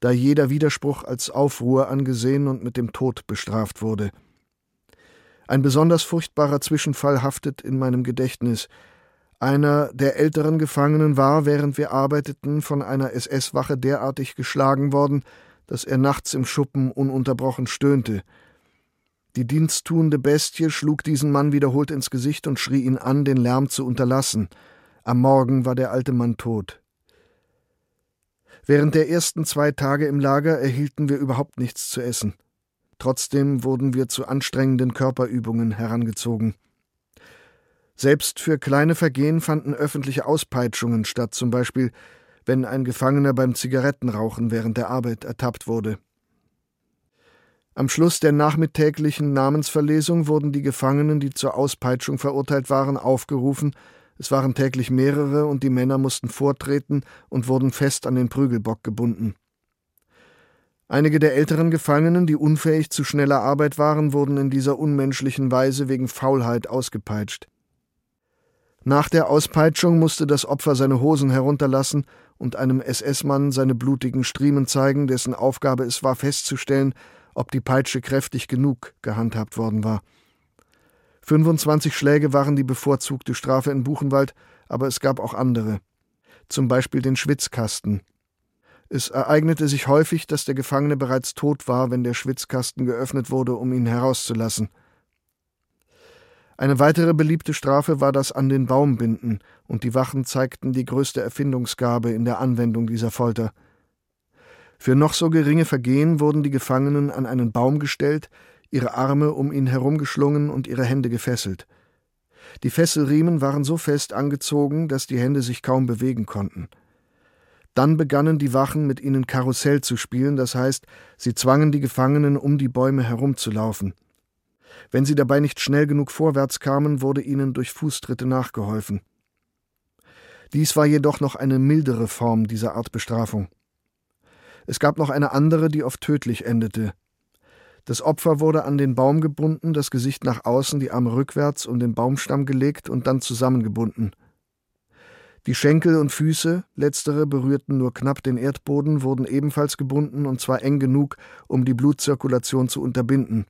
da jeder Widerspruch als Aufruhr angesehen und mit dem Tod bestraft wurde. Ein besonders furchtbarer Zwischenfall haftet in meinem Gedächtnis. Einer der älteren Gefangenen war, während wir arbeiteten, von einer SS-Wache derartig geschlagen worden, dass er nachts im Schuppen ununterbrochen stöhnte. Die diensttuende Bestie schlug diesen Mann wiederholt ins Gesicht und schrie ihn an, den Lärm zu unterlassen. Am Morgen war der alte Mann tot. Während der ersten zwei Tage im Lager erhielten wir überhaupt nichts zu essen. Trotzdem wurden wir zu anstrengenden Körperübungen herangezogen. Selbst für kleine Vergehen fanden öffentliche Auspeitschungen statt, zum Beispiel wenn ein Gefangener beim Zigarettenrauchen während der Arbeit ertappt wurde. Am Schluss der nachmittäglichen Namensverlesung wurden die Gefangenen, die zur Auspeitschung verurteilt waren, aufgerufen. Es waren täglich mehrere und die Männer mussten vortreten und wurden fest an den Prügelbock gebunden. Einige der älteren Gefangenen, die unfähig zu schneller Arbeit waren, wurden in dieser unmenschlichen Weise wegen Faulheit ausgepeitscht. Nach der Auspeitschung musste das Opfer seine Hosen herunterlassen und einem SS-Mann seine blutigen Striemen zeigen, dessen Aufgabe es war festzustellen, ob die Peitsche kräftig genug gehandhabt worden war. 25 Schläge waren die bevorzugte Strafe in Buchenwald, aber es gab auch andere. Zum Beispiel den Schwitzkasten. Es ereignete sich häufig, dass der Gefangene bereits tot war, wenn der Schwitzkasten geöffnet wurde, um ihn herauszulassen. Eine weitere beliebte Strafe war das an den Baum binden, und die Wachen zeigten die größte Erfindungsgabe in der Anwendung dieser Folter. Für noch so geringe Vergehen wurden die Gefangenen an einen Baum gestellt, ihre Arme um ihn herumgeschlungen und ihre Hände gefesselt. Die Fesselriemen waren so fest angezogen, dass die Hände sich kaum bewegen konnten. Dann begannen die Wachen mit ihnen Karussell zu spielen, das heißt, sie zwangen die Gefangenen, um die Bäume herumzulaufen. Wenn sie dabei nicht schnell genug vorwärts kamen, wurde ihnen durch Fußtritte nachgeholfen. Dies war jedoch noch eine mildere Form dieser Art Bestrafung. Es gab noch eine andere, die oft tödlich endete. Das Opfer wurde an den Baum gebunden, das Gesicht nach außen, die Arme rückwärts um den Baumstamm gelegt und dann zusammengebunden. Die Schenkel und Füße, letztere berührten nur knapp den Erdboden, wurden ebenfalls gebunden und zwar eng genug, um die Blutzirkulation zu unterbinden.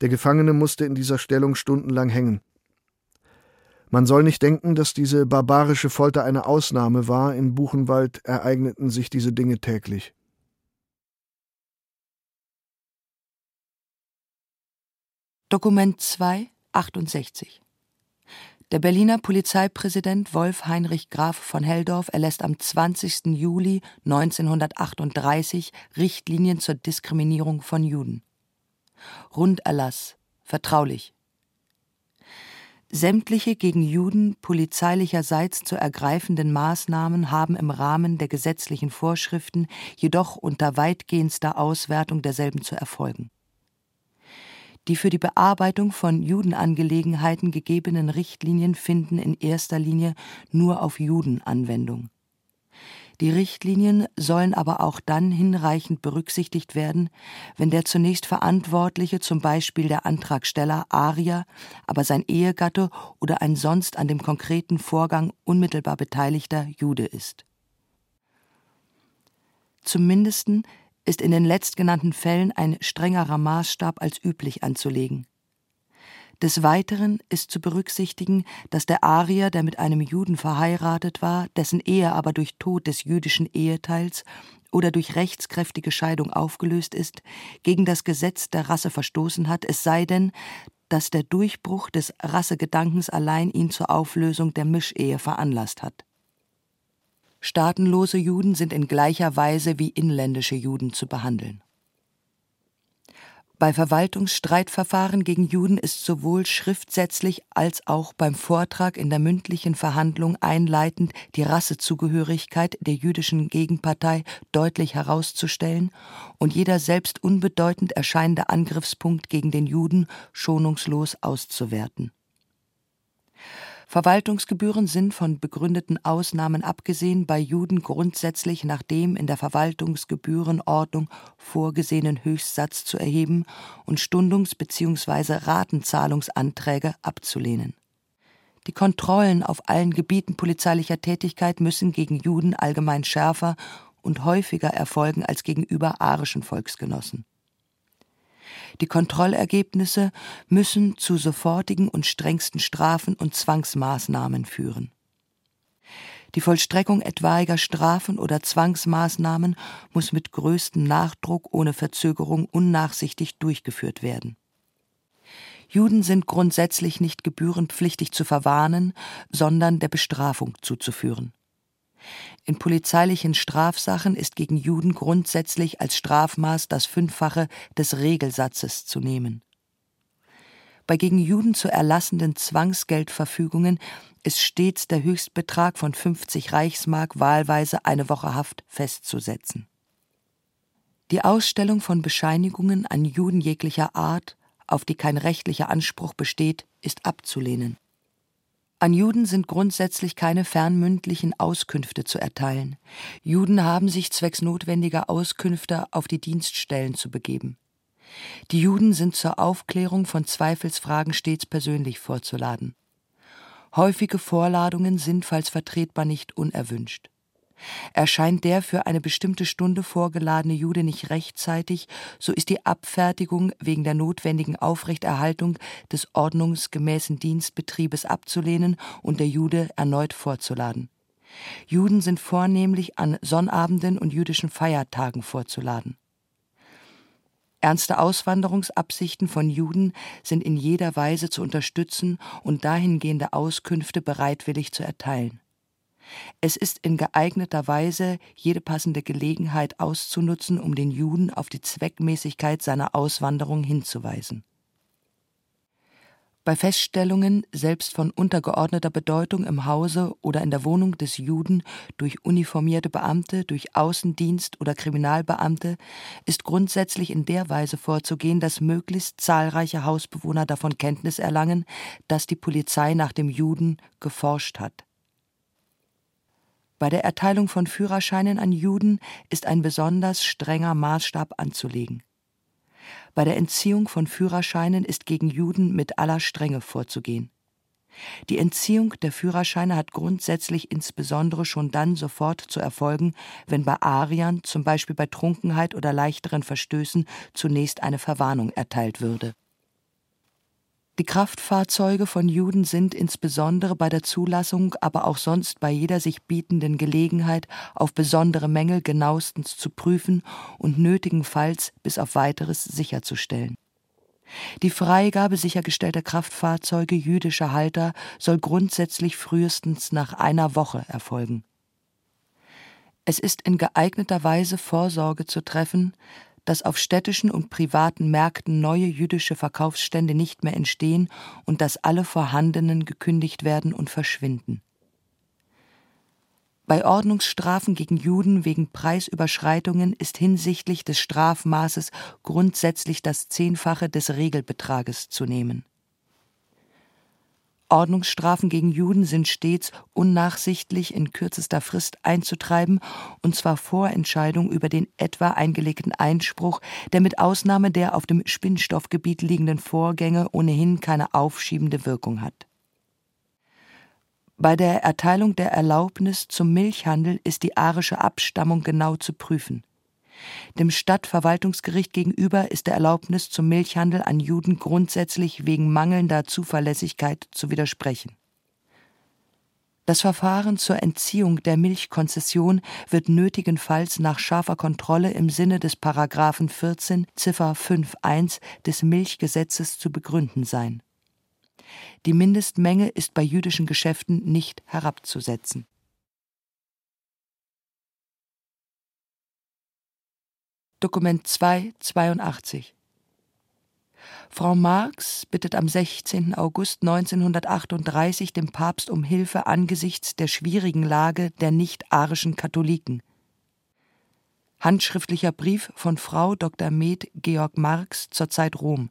Der Gefangene musste in dieser Stellung stundenlang hängen. Man soll nicht denken, dass diese barbarische Folter eine Ausnahme war, in Buchenwald ereigneten sich diese Dinge täglich. Dokument 2, 68 der Berliner Polizeipräsident Wolf Heinrich Graf von Helldorf erlässt am 20. Juli 1938 Richtlinien zur Diskriminierung von Juden. Runderlass, vertraulich. Sämtliche gegen Juden polizeilicherseits zu ergreifenden Maßnahmen haben im Rahmen der gesetzlichen Vorschriften jedoch unter weitgehendster Auswertung derselben zu erfolgen die für die Bearbeitung von Judenangelegenheiten gegebenen Richtlinien finden in erster Linie nur auf Juden Anwendung. Die Richtlinien sollen aber auch dann hinreichend berücksichtigt werden, wenn der zunächst Verantwortliche, zum Beispiel der Antragsteller Arier, aber sein Ehegatte oder ein sonst an dem konkreten Vorgang unmittelbar Beteiligter Jude ist. Zum Mindesten ist in den letztgenannten Fällen ein strengerer Maßstab als üblich anzulegen. Des Weiteren ist zu berücksichtigen, dass der Arier, der mit einem Juden verheiratet war, dessen Ehe aber durch Tod des jüdischen Eheteils oder durch rechtskräftige Scheidung aufgelöst ist, gegen das Gesetz der Rasse verstoßen hat, es sei denn, dass der Durchbruch des Rassegedankens allein ihn zur Auflösung der Mischehe veranlasst hat. Staatenlose Juden sind in gleicher Weise wie inländische Juden zu behandeln. Bei Verwaltungsstreitverfahren gegen Juden ist sowohl schriftsätzlich als auch beim Vortrag in der mündlichen Verhandlung einleitend die Rassezugehörigkeit der jüdischen Gegenpartei deutlich herauszustellen und jeder selbst unbedeutend erscheinende Angriffspunkt gegen den Juden schonungslos auszuwerten. Verwaltungsgebühren sind von begründeten Ausnahmen abgesehen bei Juden grundsätzlich nach dem in der Verwaltungsgebührenordnung vorgesehenen Höchstsatz zu erheben und Stundungs- bzw. Ratenzahlungsanträge abzulehnen. Die Kontrollen auf allen Gebieten polizeilicher Tätigkeit müssen gegen Juden allgemein schärfer und häufiger erfolgen als gegenüber arischen Volksgenossen. Die Kontrollergebnisse müssen zu sofortigen und strengsten Strafen und Zwangsmaßnahmen führen. Die Vollstreckung etwaiger Strafen oder Zwangsmaßnahmen muss mit größtem Nachdruck ohne Verzögerung unnachsichtig durchgeführt werden. Juden sind grundsätzlich nicht gebührenpflichtig zu verwarnen, sondern der Bestrafung zuzuführen. In polizeilichen Strafsachen ist gegen Juden grundsätzlich als Strafmaß das Fünffache des Regelsatzes zu nehmen. Bei gegen Juden zu erlassenden Zwangsgeldverfügungen ist stets der Höchstbetrag von 50 Reichsmark wahlweise eine Woche Haft festzusetzen. Die Ausstellung von Bescheinigungen an Juden jeglicher Art, auf die kein rechtlicher Anspruch besteht, ist abzulehnen. An Juden sind grundsätzlich keine fernmündlichen Auskünfte zu erteilen. Juden haben sich zwecks notwendiger Auskünfte auf die Dienststellen zu begeben. Die Juden sind zur Aufklärung von Zweifelsfragen stets persönlich vorzuladen. Häufige Vorladungen sind, falls vertretbar, nicht unerwünscht. Erscheint der für eine bestimmte Stunde vorgeladene Jude nicht rechtzeitig, so ist die Abfertigung wegen der notwendigen Aufrechterhaltung des ordnungsgemäßen Dienstbetriebes abzulehnen und der Jude erneut vorzuladen. Juden sind vornehmlich an Sonnabenden und jüdischen Feiertagen vorzuladen. Ernste Auswanderungsabsichten von Juden sind in jeder Weise zu unterstützen und dahingehende Auskünfte bereitwillig zu erteilen. Es ist in geeigneter Weise jede passende Gelegenheit auszunutzen, um den Juden auf die Zweckmäßigkeit seiner Auswanderung hinzuweisen. Bei Feststellungen, selbst von untergeordneter Bedeutung im Hause oder in der Wohnung des Juden durch uniformierte Beamte, durch Außendienst oder Kriminalbeamte, ist grundsätzlich in der Weise vorzugehen, dass möglichst zahlreiche Hausbewohner davon Kenntnis erlangen, dass die Polizei nach dem Juden geforscht hat. Bei der Erteilung von Führerscheinen an Juden ist ein besonders strenger Maßstab anzulegen. Bei der Entziehung von Führerscheinen ist gegen Juden mit aller Strenge vorzugehen. Die Entziehung der Führerscheine hat grundsätzlich insbesondere schon dann sofort zu erfolgen, wenn bei Ariern, zum Beispiel bei Trunkenheit oder leichteren Verstößen, zunächst eine Verwarnung erteilt würde Die Kraftfahrzeuge von Juden sind insbesondere bei der Zulassung, aber auch sonst bei jeder sich bietenden Gelegenheit auf besondere Mängel genauestens zu prüfen und nötigenfalls bis auf weiteres sicherzustellen. Die Freigabe sichergestellter Kraftfahrzeuge jüdischer Halter soll grundsätzlich frühestens nach einer Woche erfolgen. Es ist in geeigneter Weise Vorsorge zu treffen, dass auf städtischen und privaten Märkten neue jüdische Verkaufsstände nicht mehr entstehen und dass alle vorhandenen gekündigt werden und verschwinden. Bei Ordnungsstrafen gegen Juden wegen Preisüberschreitungen ist hinsichtlich des Strafmaßes grundsätzlich das Zehnfache des Regelbetrages zu nehmen. Ordnungsstrafen gegen Juden sind stets unnachsichtlich in kürzester Frist einzutreiben, und zwar vor Entscheidung über den etwa eingelegten Einspruch, der mit Ausnahme der auf dem Spinnstoffgebiet liegenden Vorgänge ohnehin keine aufschiebende Wirkung hat. Bei der Erteilung der Erlaubnis zum Milchhandel ist die arische Abstammung genau zu prüfen. Dem Stadtverwaltungsgericht gegenüber ist der Erlaubnis zum Milchhandel an Juden grundsätzlich wegen mangelnder Zuverlässigkeit zu widersprechen. Das Verfahren zur Entziehung der Milchkonzession wird nötigenfalls nach scharfer Kontrolle im Sinne des Paragraphen 14 Ziffer 5.1 des Milchgesetzes zu begründen sein. Die Mindestmenge ist bei jüdischen Geschäften nicht herabzusetzen. Dokument 2, 82. Frau Marx bittet am 16. August 1938 den Papst um Hilfe angesichts der schwierigen Lage der nicht-arischen Katholiken. Handschriftlicher Brief von Frau Dr. Med Georg Marx zur Zeit Rom.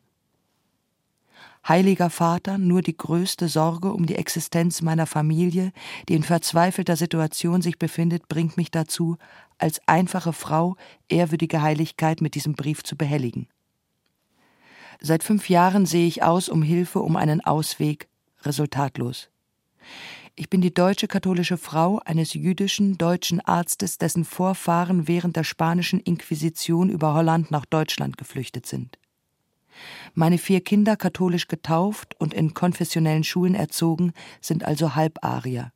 Heiliger Vater, nur die größte Sorge um die Existenz meiner Familie, die in verzweifelter Situation sich befindet, bringt mich dazu, als einfache Frau ehrwürdige Heiligkeit mit diesem Brief zu behelligen. Seit fünf Jahren sehe ich aus um Hilfe, um einen Ausweg, resultatlos. Ich bin die deutsche katholische Frau eines jüdischen deutschen Arztes, dessen Vorfahren während der spanischen Inquisition über Holland nach Deutschland geflüchtet sind meine vier Kinder katholisch getauft und in konfessionellen Schulen erzogen, sind also Halbarier.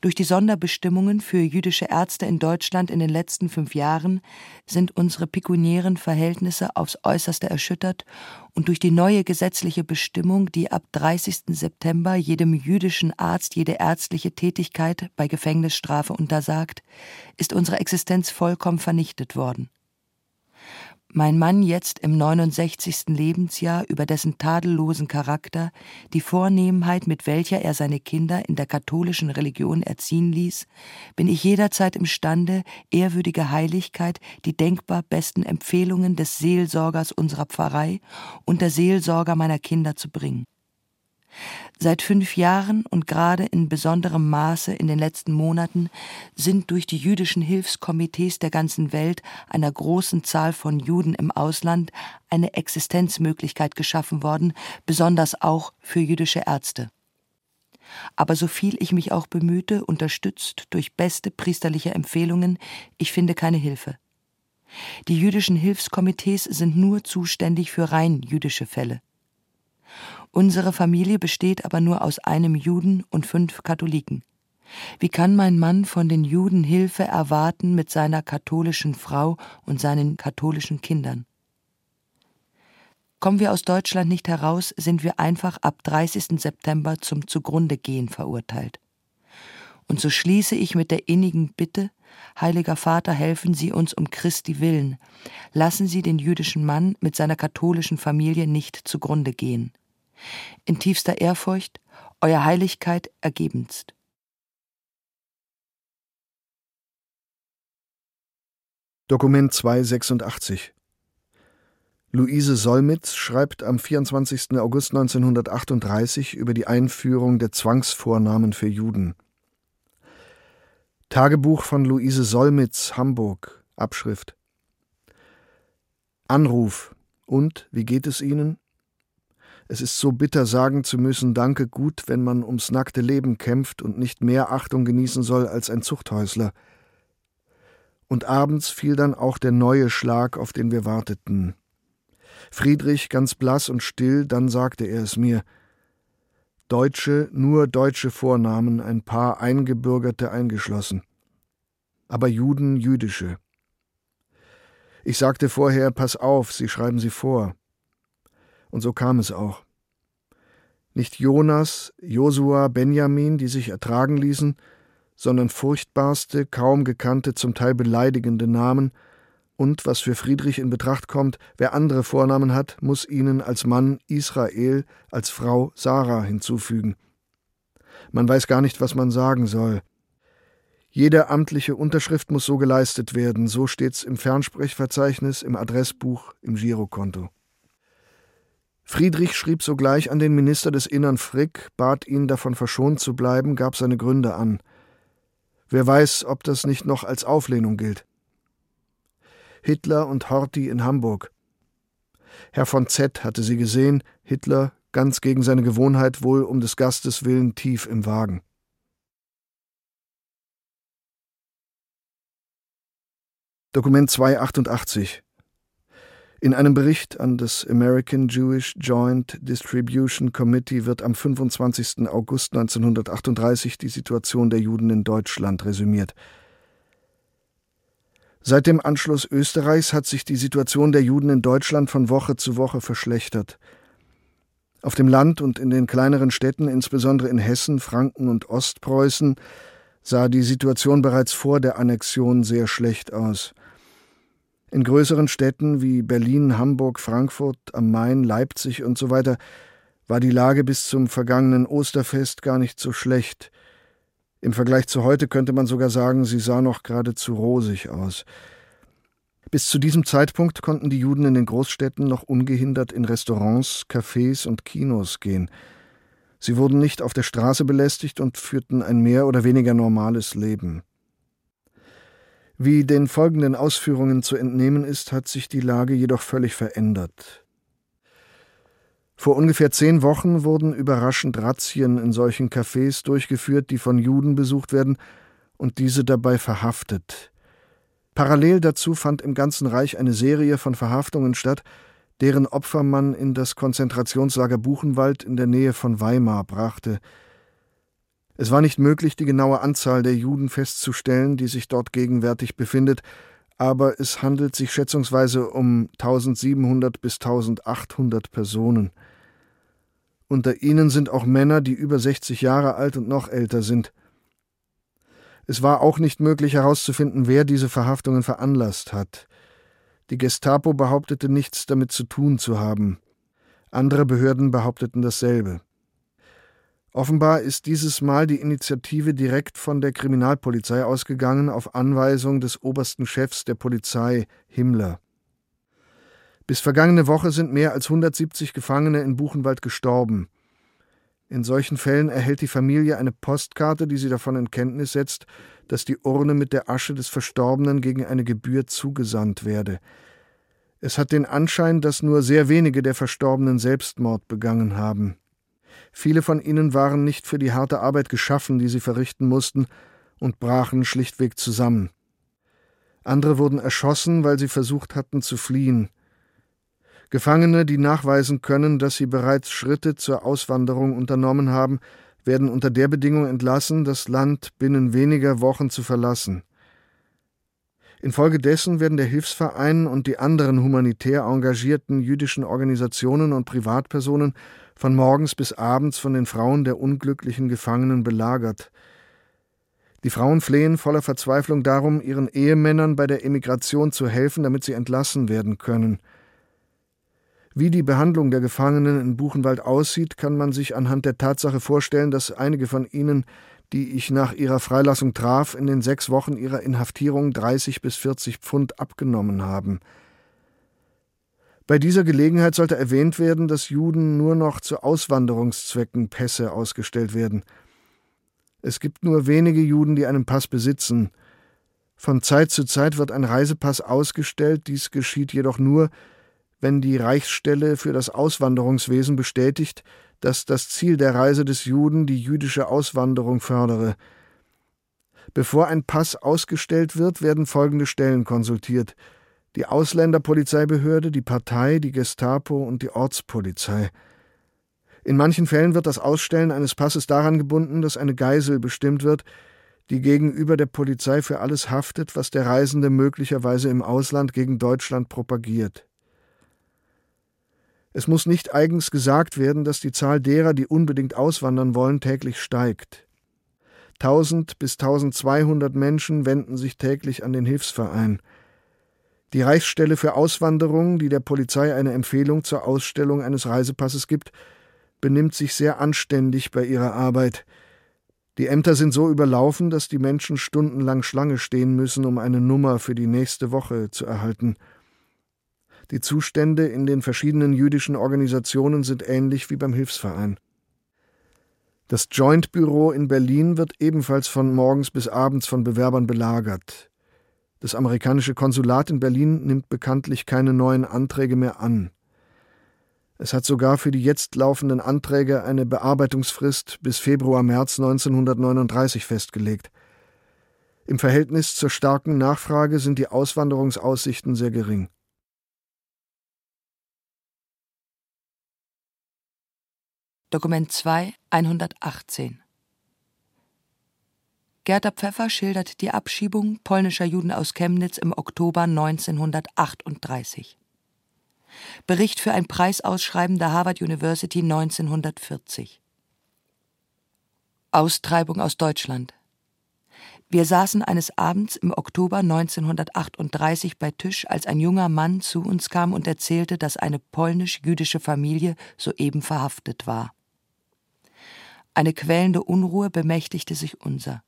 Durch die Sonderbestimmungen für jüdische Ärzte in Deutschland in den letzten fünf Jahren sind unsere pekuniären Verhältnisse aufs äußerste erschüttert und durch die neue gesetzliche Bestimmung, die ab 30. September jedem jüdischen Arzt jede ärztliche Tätigkeit bei Gefängnisstrafe untersagt, ist unsere Existenz vollkommen vernichtet worden mein Mann jetzt im 69. Lebensjahr über dessen tadellosen Charakter, die Vornehmheit, mit welcher er seine Kinder in der katholischen Religion erziehen ließ, bin ich jederzeit imstande, ehrwürdige Heiligkeit, die denkbar besten Empfehlungen des Seelsorgers unserer Pfarrei und der Seelsorger meiner Kinder zu bringen. Seit fünf Jahren und gerade in besonderem Maße in den letzten Monaten sind durch die jüdischen Hilfskomitees der ganzen Welt einer großen Zahl von Juden im Ausland eine Existenzmöglichkeit geschaffen worden, besonders auch für jüdische Ärzte. Aber so viel ich mich auch bemühte, unterstützt durch beste priesterliche Empfehlungen, ich finde keine Hilfe. Die jüdischen Hilfskomitees sind nur zuständig für rein jüdische Fälle. Unsere Familie besteht aber nur aus einem Juden und fünf Katholiken. Wie kann mein Mann von den Juden Hilfe erwarten mit seiner katholischen Frau und seinen katholischen Kindern? Kommen wir aus Deutschland nicht heraus, sind wir einfach ab 30. September zum Zugrundegehen verurteilt. Und so schließe ich mit der innigen Bitte, Heiliger Vater, helfen Sie uns um Christi willen. Lassen Sie den jüdischen Mann mit seiner katholischen Familie nicht zugrunde gehen. In tiefster Ehrfurcht, Euer Heiligkeit ergebenst. Dokument 286 Luise Solmitz schreibt am 24. August 1938 über die Einführung der Zwangsvornamen für Juden. Tagebuch von Luise Solmitz, Hamburg, Abschrift. Anruf. Und, wie geht es Ihnen? Es ist so bitter sagen zu müssen, danke gut, wenn man ums nackte Leben kämpft und nicht mehr Achtung genießen soll als ein Zuchthäusler. Und abends fiel dann auch der neue Schlag, auf den wir warteten. Friedrich ganz blass und still, dann sagte er es mir. Deutsche, nur deutsche Vornamen, ein paar Eingebürgerte eingeschlossen. Aber Juden jüdische. Ich sagte vorher, pass auf, Sie schreiben sie vor. Und so kam es auch. Nicht Jonas, Josua, Benjamin, die sich ertragen ließen, sondern furchtbarste, kaum gekannte, zum Teil beleidigende Namen, und, was für Friedrich in Betracht kommt, wer andere Vornamen hat, muss ihnen als Mann Israel, als Frau Sarah hinzufügen. Man weiß gar nicht, was man sagen soll. Jede amtliche Unterschrift muss so geleistet werden, so steht's im Fernsprechverzeichnis, im Adressbuch, im Girokonto. Friedrich schrieb sogleich an den Minister des Innern Frick, bat ihn davon verschont zu bleiben, gab seine Gründe an. Wer weiß, ob das nicht noch als Auflehnung gilt. Hitler und Horthy in Hamburg. Herr von Z hatte sie gesehen, Hitler, ganz gegen seine Gewohnheit, wohl um des Gastes willen, tief im Wagen. Dokument 288 in einem Bericht an das American Jewish Joint Distribution Committee wird am 25. August 1938 die Situation der Juden in Deutschland resümiert. Seit dem Anschluss Österreichs hat sich die Situation der Juden in Deutschland von Woche zu Woche verschlechtert. Auf dem Land und in den kleineren Städten, insbesondere in Hessen, Franken und Ostpreußen, sah die Situation bereits vor der Annexion sehr schlecht aus. In größeren Städten wie Berlin, Hamburg, Frankfurt am Main, Leipzig und so weiter war die Lage bis zum vergangenen Osterfest gar nicht so schlecht. Im Vergleich zu heute könnte man sogar sagen, sie sah noch geradezu rosig aus. Bis zu diesem Zeitpunkt konnten die Juden in den Großstädten noch ungehindert in Restaurants, Cafés und Kinos gehen. Sie wurden nicht auf der Straße belästigt und führten ein mehr oder weniger normales Leben. Wie den folgenden Ausführungen zu entnehmen ist, hat sich die Lage jedoch völlig verändert. Vor ungefähr zehn Wochen wurden überraschend Razzien in solchen Cafés durchgeführt, die von Juden besucht werden und diese dabei verhaftet. Parallel dazu fand im ganzen Reich eine Serie von Verhaftungen statt, deren Opfer man in das Konzentrationslager Buchenwald in der Nähe von Weimar brachte – es war nicht möglich, die genaue Anzahl der Juden festzustellen, die sich dort gegenwärtig befindet, aber es handelt sich schätzungsweise um 1700 bis 1800 Personen. Unter ihnen sind auch Männer, die über 60 Jahre alt und noch älter sind. Es war auch nicht möglich herauszufinden, wer diese Verhaftungen veranlasst hat. Die Gestapo behauptete nichts damit zu tun zu haben. Andere Behörden behaupteten dasselbe. Offenbar ist dieses Mal die Initiative direkt von der Kriminalpolizei ausgegangen auf Anweisung des obersten Chefs der Polizei, Himmler. Bis vergangene Woche sind mehr als 170 Gefangene in Buchenwald gestorben. In solchen Fällen erhält die Familie eine Postkarte, die sie davon in Kenntnis setzt, dass die Urne mit der Asche des Verstorbenen gegen eine Gebühr zugesandt werde. Es hat den Anschein, dass nur sehr wenige der Verstorbenen Selbstmord begangen haben. Viele von ihnen waren nicht für die harte Arbeit geschaffen, die sie verrichten mussten, und brachen schlichtweg zusammen. Andere wurden erschossen, weil sie versucht hatten zu fliehen. Gefangene, die nachweisen können, dass sie bereits Schritte zur Auswanderung unternommen haben, werden unter der Bedingung entlassen, das Land binnen weniger Wochen zu verlassen. Infolgedessen werden der Hilfsverein und die anderen humanitär engagierten jüdischen Organisationen und Privatpersonen von morgens bis abends von den Frauen der unglücklichen Gefangenen belagert. Die Frauen flehen voller Verzweiflung darum, ihren Ehemännern bei der Emigration zu helfen, damit sie entlassen werden können. Wie die Behandlung der Gefangenen in Buchenwald aussieht, kann man sich anhand der Tatsache vorstellen, dass einige von ihnen, die ich nach ihrer Freilassung traf, in den sechs Wochen ihrer Inhaftierung 30 bis 40 Pfund abgenommen haben – bei dieser Gelegenheit sollte erwähnt werden, dass Juden nur noch zu Auswanderungszwecken Pässe ausgestellt werden. Es gibt nur wenige Juden, die einen Pass besitzen. Von Zeit zu Zeit wird ein Reisepass ausgestellt, dies geschieht jedoch nur, wenn die Reichsstelle für das Auswanderungswesen bestätigt, dass das Ziel der Reise des Juden die jüdische Auswanderung fördere. Bevor ein Pass ausgestellt wird, werden folgende Stellen konsultiert die Ausländerpolizeibehörde, die Partei, die Gestapo und die Ortspolizei. In manchen Fällen wird das Ausstellen eines Passes daran gebunden, dass eine Geisel bestimmt wird, die gegenüber der Polizei für alles haftet, was der Reisende möglicherweise im Ausland gegen Deutschland propagiert. Es muss nicht eigens gesagt werden, dass die Zahl derer, die unbedingt auswandern wollen, täglich steigt. 1000 bis 1200 Menschen wenden sich täglich an den Hilfsverein. Die Reichsstelle für Auswanderung, die der Polizei eine Empfehlung zur Ausstellung eines Reisepasses gibt, benimmt sich sehr anständig bei ihrer Arbeit. Die Ämter sind so überlaufen, dass die Menschen stundenlang Schlange stehen müssen, um eine Nummer für die nächste Woche zu erhalten. Die Zustände in den verschiedenen jüdischen Organisationen sind ähnlich wie beim Hilfsverein. Das Joint-Büro in Berlin wird ebenfalls von morgens bis abends von Bewerbern belagert. Das amerikanische Konsulat in Berlin nimmt bekanntlich keine neuen Anträge mehr an. Es hat sogar für die jetzt laufenden Anträge eine Bearbeitungsfrist bis Februar März 1939 festgelegt. Im Verhältnis zur starken Nachfrage sind die Auswanderungsaussichten sehr gering. Dokument 2, 118 Gerda Pfeffer schildert die Abschiebung polnischer Juden aus Chemnitz im Oktober 1938. Bericht für ein Preisausschreiben der Harvard University 1940. Austreibung aus Deutschland. Wir saßen eines Abends im Oktober 1938 bei Tisch, als ein junger Mann zu uns kam und erzählte, dass eine polnisch-jüdische Familie soeben verhaftet war. Eine quälende Unruhe bemächtigte sich unser.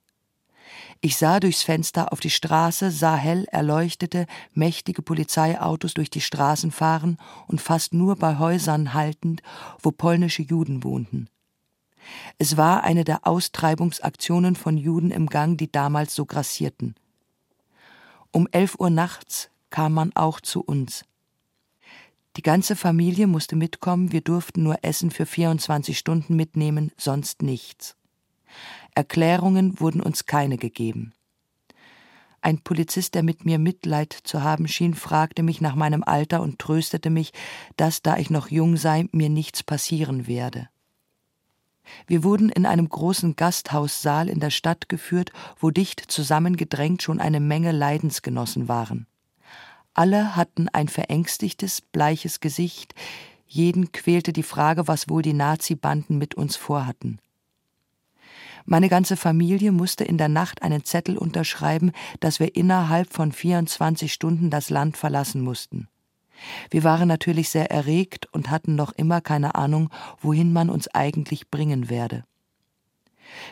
Ich sah durchs Fenster auf die Straße, sah hell erleuchtete, mächtige Polizeiautos durch die Straßen fahren und fast nur bei Häusern haltend, wo polnische Juden wohnten. Es war eine der Austreibungsaktionen von Juden im Gang, die damals so grassierten. Um elf Uhr nachts kam man auch zu uns. Die ganze Familie musste mitkommen, wir durften nur Essen für 24 Stunden mitnehmen, sonst nichts. Erklärungen wurden uns keine gegeben. Ein Polizist, der mit mir Mitleid zu haben schien, fragte mich nach meinem Alter und tröstete mich, dass, da ich noch jung sei, mir nichts passieren werde. Wir wurden in einem großen Gasthaussaal in der Stadt geführt, wo dicht zusammengedrängt schon eine Menge Leidensgenossen waren. Alle hatten ein verängstigtes, bleiches Gesicht, jeden quälte die Frage, was wohl die Nazi-Banden mit uns vorhatten. Meine ganze Familie musste in der Nacht einen Zettel unterschreiben, dass wir innerhalb von 24 Stunden das Land verlassen mussten. Wir waren natürlich sehr erregt und hatten noch immer keine Ahnung, wohin man uns eigentlich bringen werde.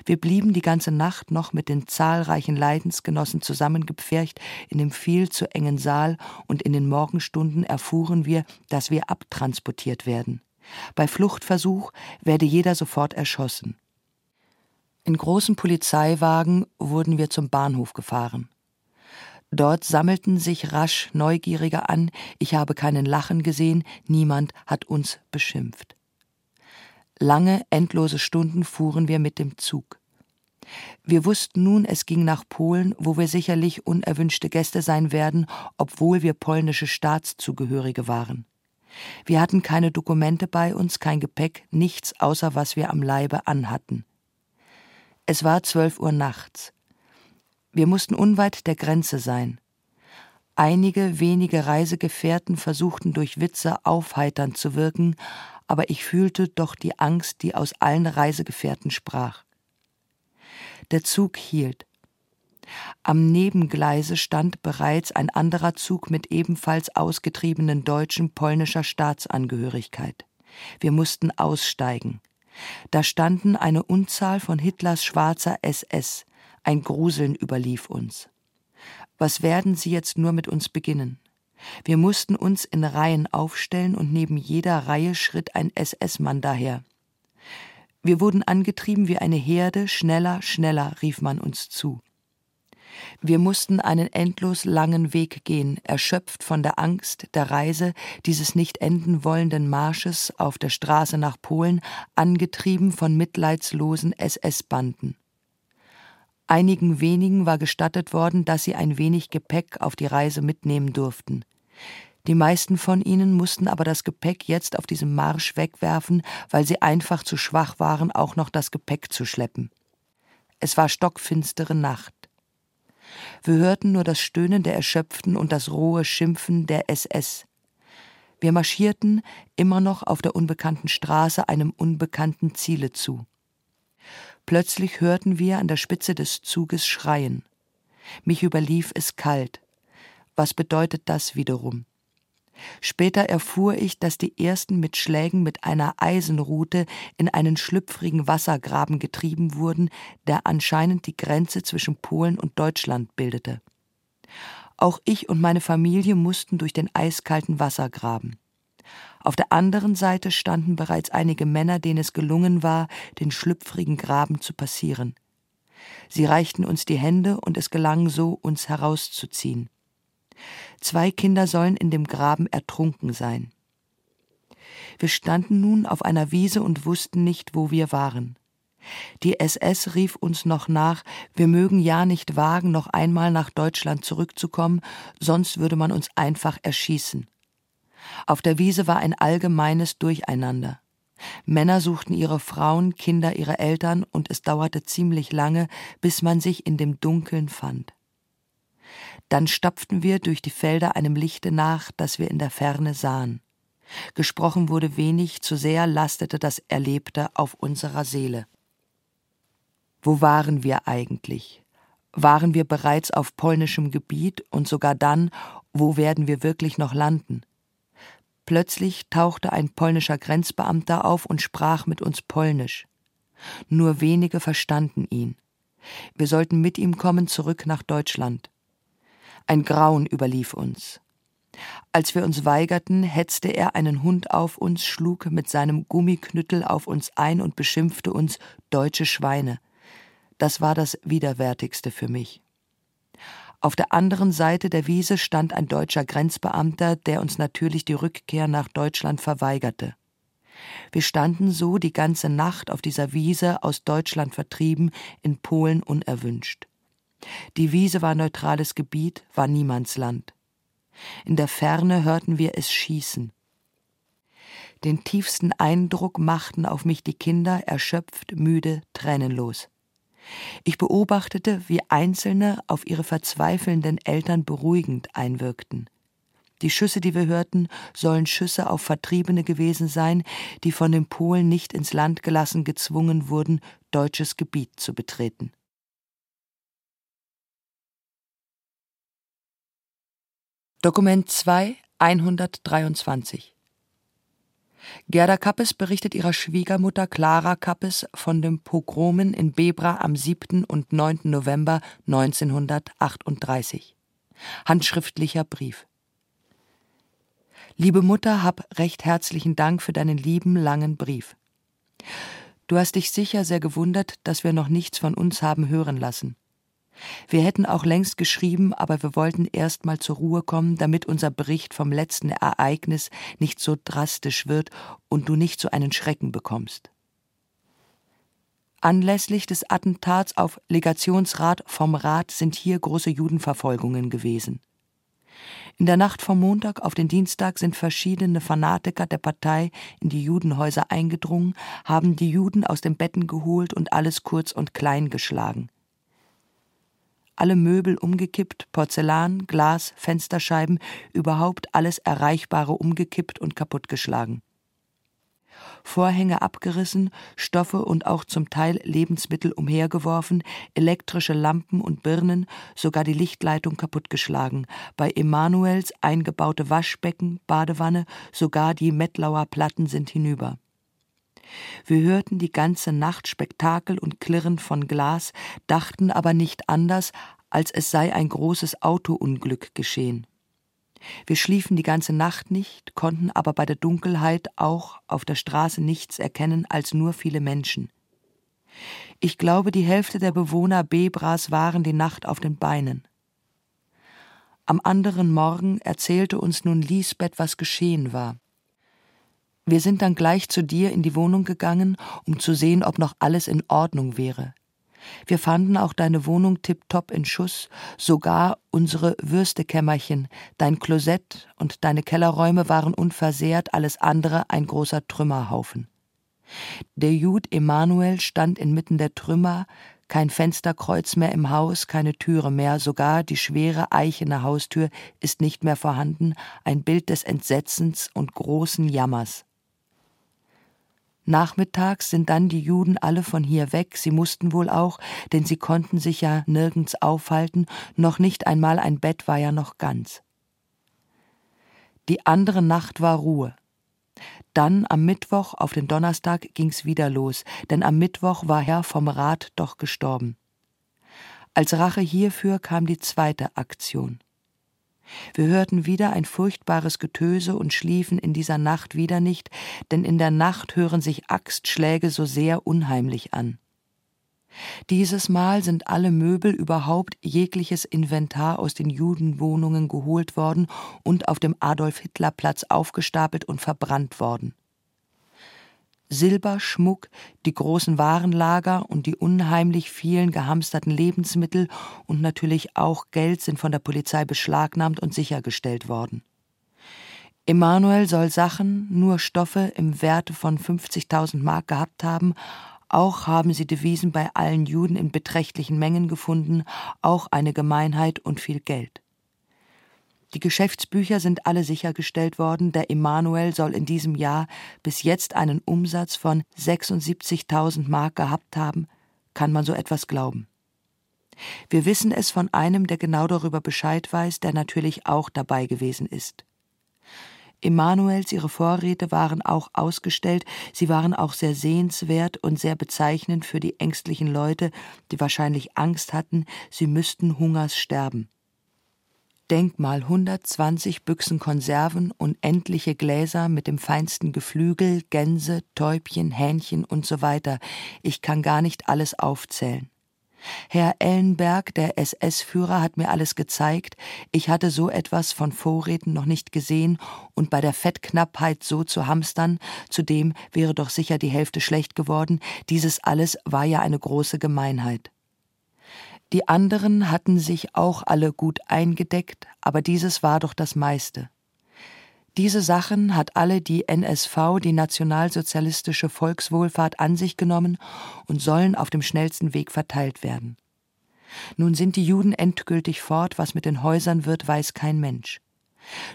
Wir blieben die ganze Nacht noch mit den zahlreichen Leidensgenossen zusammengepfercht in dem viel zu engen Saal und in den Morgenstunden erfuhren wir, dass wir abtransportiert werden. Bei Fluchtversuch werde jeder sofort erschossen. In großen Polizeiwagen wurden wir zum Bahnhof gefahren. Dort sammelten sich rasch Neugierige an, ich habe keinen Lachen gesehen, niemand hat uns beschimpft. Lange, endlose Stunden fuhren wir mit dem Zug. Wir wussten nun, es ging nach Polen, wo wir sicherlich unerwünschte Gäste sein werden, obwohl wir polnische Staatszugehörige waren. Wir hatten keine Dokumente bei uns, kein Gepäck, nichts außer was wir am Leibe anhatten. Es war zwölf Uhr nachts. Wir mussten unweit der Grenze sein. Einige wenige Reisegefährten versuchten durch Witze aufheiternd zu wirken, aber ich fühlte doch die Angst, die aus allen Reisegefährten sprach. Der Zug hielt. Am Nebengleise stand bereits ein anderer Zug mit ebenfalls ausgetriebenen Deutschen polnischer Staatsangehörigkeit. Wir mussten aussteigen. Da standen eine Unzahl von Hitlers schwarzer SS. Ein Gruseln überlief uns. Was werden Sie jetzt nur mit uns beginnen? Wir mussten uns in Reihen aufstellen und neben jeder Reihe schritt ein SS-Mann daher. Wir wurden angetrieben wie eine Herde, schneller, schneller, rief man uns zu. Wir mussten einen endlos langen Weg gehen, erschöpft von der Angst der Reise, dieses nicht enden wollenden Marsches auf der Straße nach Polen, angetrieben von mitleidslosen SS-Banden. Einigen wenigen war gestattet worden, dass sie ein wenig Gepäck auf die Reise mitnehmen durften. Die meisten von ihnen mussten aber das Gepäck jetzt auf diesem Marsch wegwerfen, weil sie einfach zu schwach waren, auch noch das Gepäck zu schleppen. Es war stockfinstere Nacht. Wir hörten nur das Stöhnen der Erschöpften und das rohe Schimpfen der SS. Wir marschierten immer noch auf der unbekannten Straße einem unbekannten Ziele zu. Plötzlich hörten wir an der Spitze des Zuges schreien. Mich überlief es kalt. Was bedeutet das wiederum? Später erfuhr ich, dass die ersten mit Schlägen mit einer Eisenrute in einen schlüpfrigen Wassergraben getrieben wurden, der anscheinend die Grenze zwischen Polen und Deutschland bildete. Auch ich und meine Familie mussten durch den eiskalten Wassergraben. Auf der anderen Seite standen bereits einige Männer, denen es gelungen war, den schlüpfrigen Graben zu passieren. Sie reichten uns die Hände und es gelang so, uns herauszuziehen. Zwei Kinder sollen in dem Graben ertrunken sein. Wir standen nun auf einer Wiese und wussten nicht, wo wir waren. Die SS rief uns noch nach, wir mögen ja nicht wagen, noch einmal nach Deutschland zurückzukommen, sonst würde man uns einfach erschießen. Auf der Wiese war ein allgemeines Durcheinander. Männer suchten ihre Frauen, Kinder ihre Eltern, und es dauerte ziemlich lange, bis man sich in dem Dunkeln fand. Dann stapften wir durch die Felder einem Lichte nach, das wir in der Ferne sahen. Gesprochen wurde wenig, zu sehr lastete das Erlebte auf unserer Seele. Wo waren wir eigentlich? Waren wir bereits auf polnischem Gebiet und sogar dann, wo werden wir wirklich noch landen? Plötzlich tauchte ein polnischer Grenzbeamter auf und sprach mit uns Polnisch. Nur wenige verstanden ihn. Wir sollten mit ihm kommen zurück nach Deutschland. Ein Grauen überlief uns. Als wir uns weigerten, hetzte er einen Hund auf uns, schlug mit seinem Gummiknüttel auf uns ein und beschimpfte uns deutsche Schweine. Das war das Widerwärtigste für mich. Auf der anderen Seite der Wiese stand ein deutscher Grenzbeamter, der uns natürlich die Rückkehr nach Deutschland verweigerte. Wir standen so die ganze Nacht auf dieser Wiese, aus Deutschland vertrieben, in Polen unerwünscht. Die Wiese war neutrales Gebiet, war Niemandsland. In der Ferne hörten wir es schießen. Den tiefsten Eindruck machten auf mich die Kinder, erschöpft, müde, tränenlos. Ich beobachtete, wie Einzelne auf ihre verzweifelnden Eltern beruhigend einwirkten. Die Schüsse, die wir hörten, sollen Schüsse auf Vertriebene gewesen sein, die von den Polen nicht ins Land gelassen gezwungen wurden, deutsches Gebiet zu betreten. Dokument 2, 123 Gerda Kappes berichtet ihrer Schwiegermutter Clara Kappes von den Pogromen in Bebra am 7. und 9. November 1938. Handschriftlicher Brief. Liebe Mutter, hab recht herzlichen Dank für deinen lieben langen Brief. Du hast dich sicher sehr gewundert, dass wir noch nichts von uns haben hören lassen. Wir hätten auch längst geschrieben, aber wir wollten erst mal zur Ruhe kommen, damit unser Bericht vom letzten Ereignis nicht so drastisch wird und du nicht so einen Schrecken bekommst. Anlässlich des Attentats auf Legationsrat vom Rat sind hier große Judenverfolgungen gewesen. In der Nacht vom Montag auf den Dienstag sind verschiedene Fanatiker der Partei in die Judenhäuser eingedrungen, haben die Juden aus den Betten geholt und alles kurz und klein geschlagen alle Möbel umgekippt, Porzellan, Glas, Fensterscheiben, überhaupt alles Erreichbare umgekippt und kaputtgeschlagen. Vorhänge abgerissen, Stoffe und auch zum Teil Lebensmittel umhergeworfen, elektrische Lampen und Birnen, sogar die Lichtleitung kaputtgeschlagen, bei Emanuels eingebaute Waschbecken, Badewanne, sogar die Mettlauer Platten sind hinüber. Wir hörten die ganze Nacht Spektakel und Klirren von Glas, dachten aber nicht anders, als es sei ein großes Autounglück geschehen. Wir schliefen die ganze Nacht nicht, konnten aber bei der Dunkelheit auch auf der Straße nichts erkennen als nur viele Menschen. Ich glaube, die Hälfte der Bewohner Bebras waren die Nacht auf den Beinen. Am anderen Morgen erzählte uns nun Lisbeth, was geschehen war. Wir sind dann gleich zu dir in die Wohnung gegangen, um zu sehen, ob noch alles in Ordnung wäre. Wir fanden auch deine Wohnung tipptopp in Schuss, sogar unsere Würstekämmerchen, dein Klosett und deine Kellerräume waren unversehrt, alles andere ein großer Trümmerhaufen. Der Jud Emanuel stand inmitten der Trümmer, kein Fensterkreuz mehr im Haus, keine Türe mehr, sogar die schwere eichene Haustür ist nicht mehr vorhanden, ein Bild des Entsetzens und großen Jammers. Nachmittags sind dann die Juden alle von hier weg, sie mussten wohl auch, denn sie konnten sich ja nirgends aufhalten, noch nicht einmal ein Bett war ja noch ganz. Die andere Nacht war Ruhe. Dann am Mittwoch auf den Donnerstag ging's wieder los, denn am Mittwoch war Herr vom Rat doch gestorben. Als Rache hierfür kam die zweite Aktion. Wir hörten wieder ein furchtbares Getöse und schliefen in dieser Nacht wieder nicht, denn in der Nacht hören sich Axtschläge so sehr unheimlich an. Dieses Mal sind alle Möbel überhaupt jegliches Inventar aus den Judenwohnungen geholt worden und auf dem Adolf-Hitler-Platz aufgestapelt und verbrannt worden. Silber, Schmuck, die großen Warenlager und die unheimlich vielen gehamsterten Lebensmittel und natürlich auch Geld sind von der Polizei beschlagnahmt und sichergestellt worden. Emanuel soll Sachen, nur Stoffe im Werte von 50.000 Mark gehabt haben, auch haben sie Devisen bei allen Juden in beträchtlichen Mengen gefunden, auch eine Gemeinheit und viel Geld. Die Geschäftsbücher sind alle sichergestellt worden. Der Emanuel soll in diesem Jahr bis jetzt einen Umsatz von 76.000 Mark gehabt haben. Kann man so etwas glauben? Wir wissen es von einem, der genau darüber Bescheid weiß, der natürlich auch dabei gewesen ist. Emanuels ihre Vorräte waren auch ausgestellt, sie waren auch sehr sehenswert und sehr bezeichnend für die ängstlichen Leute, die wahrscheinlich Angst hatten, sie müssten Hungers sterben. Denkmal 120 Büchsen Konserven und endliche Gläser mit dem feinsten Geflügel, Gänse, Täubchen, Hähnchen und so weiter. Ich kann gar nicht alles aufzählen. Herr Ellenberg, der SS-Führer, hat mir alles gezeigt. Ich hatte so etwas von Vorräten noch nicht gesehen und bei der Fettknappheit so zu hamstern, zudem wäre doch sicher die Hälfte schlecht geworden. Dieses alles war ja eine große Gemeinheit. Die anderen hatten sich auch alle gut eingedeckt, aber dieses war doch das meiste. Diese Sachen hat alle die NSV, die nationalsozialistische Volkswohlfahrt, an sich genommen und sollen auf dem schnellsten Weg verteilt werden. Nun sind die Juden endgültig fort, was mit den Häusern wird, weiß kein Mensch.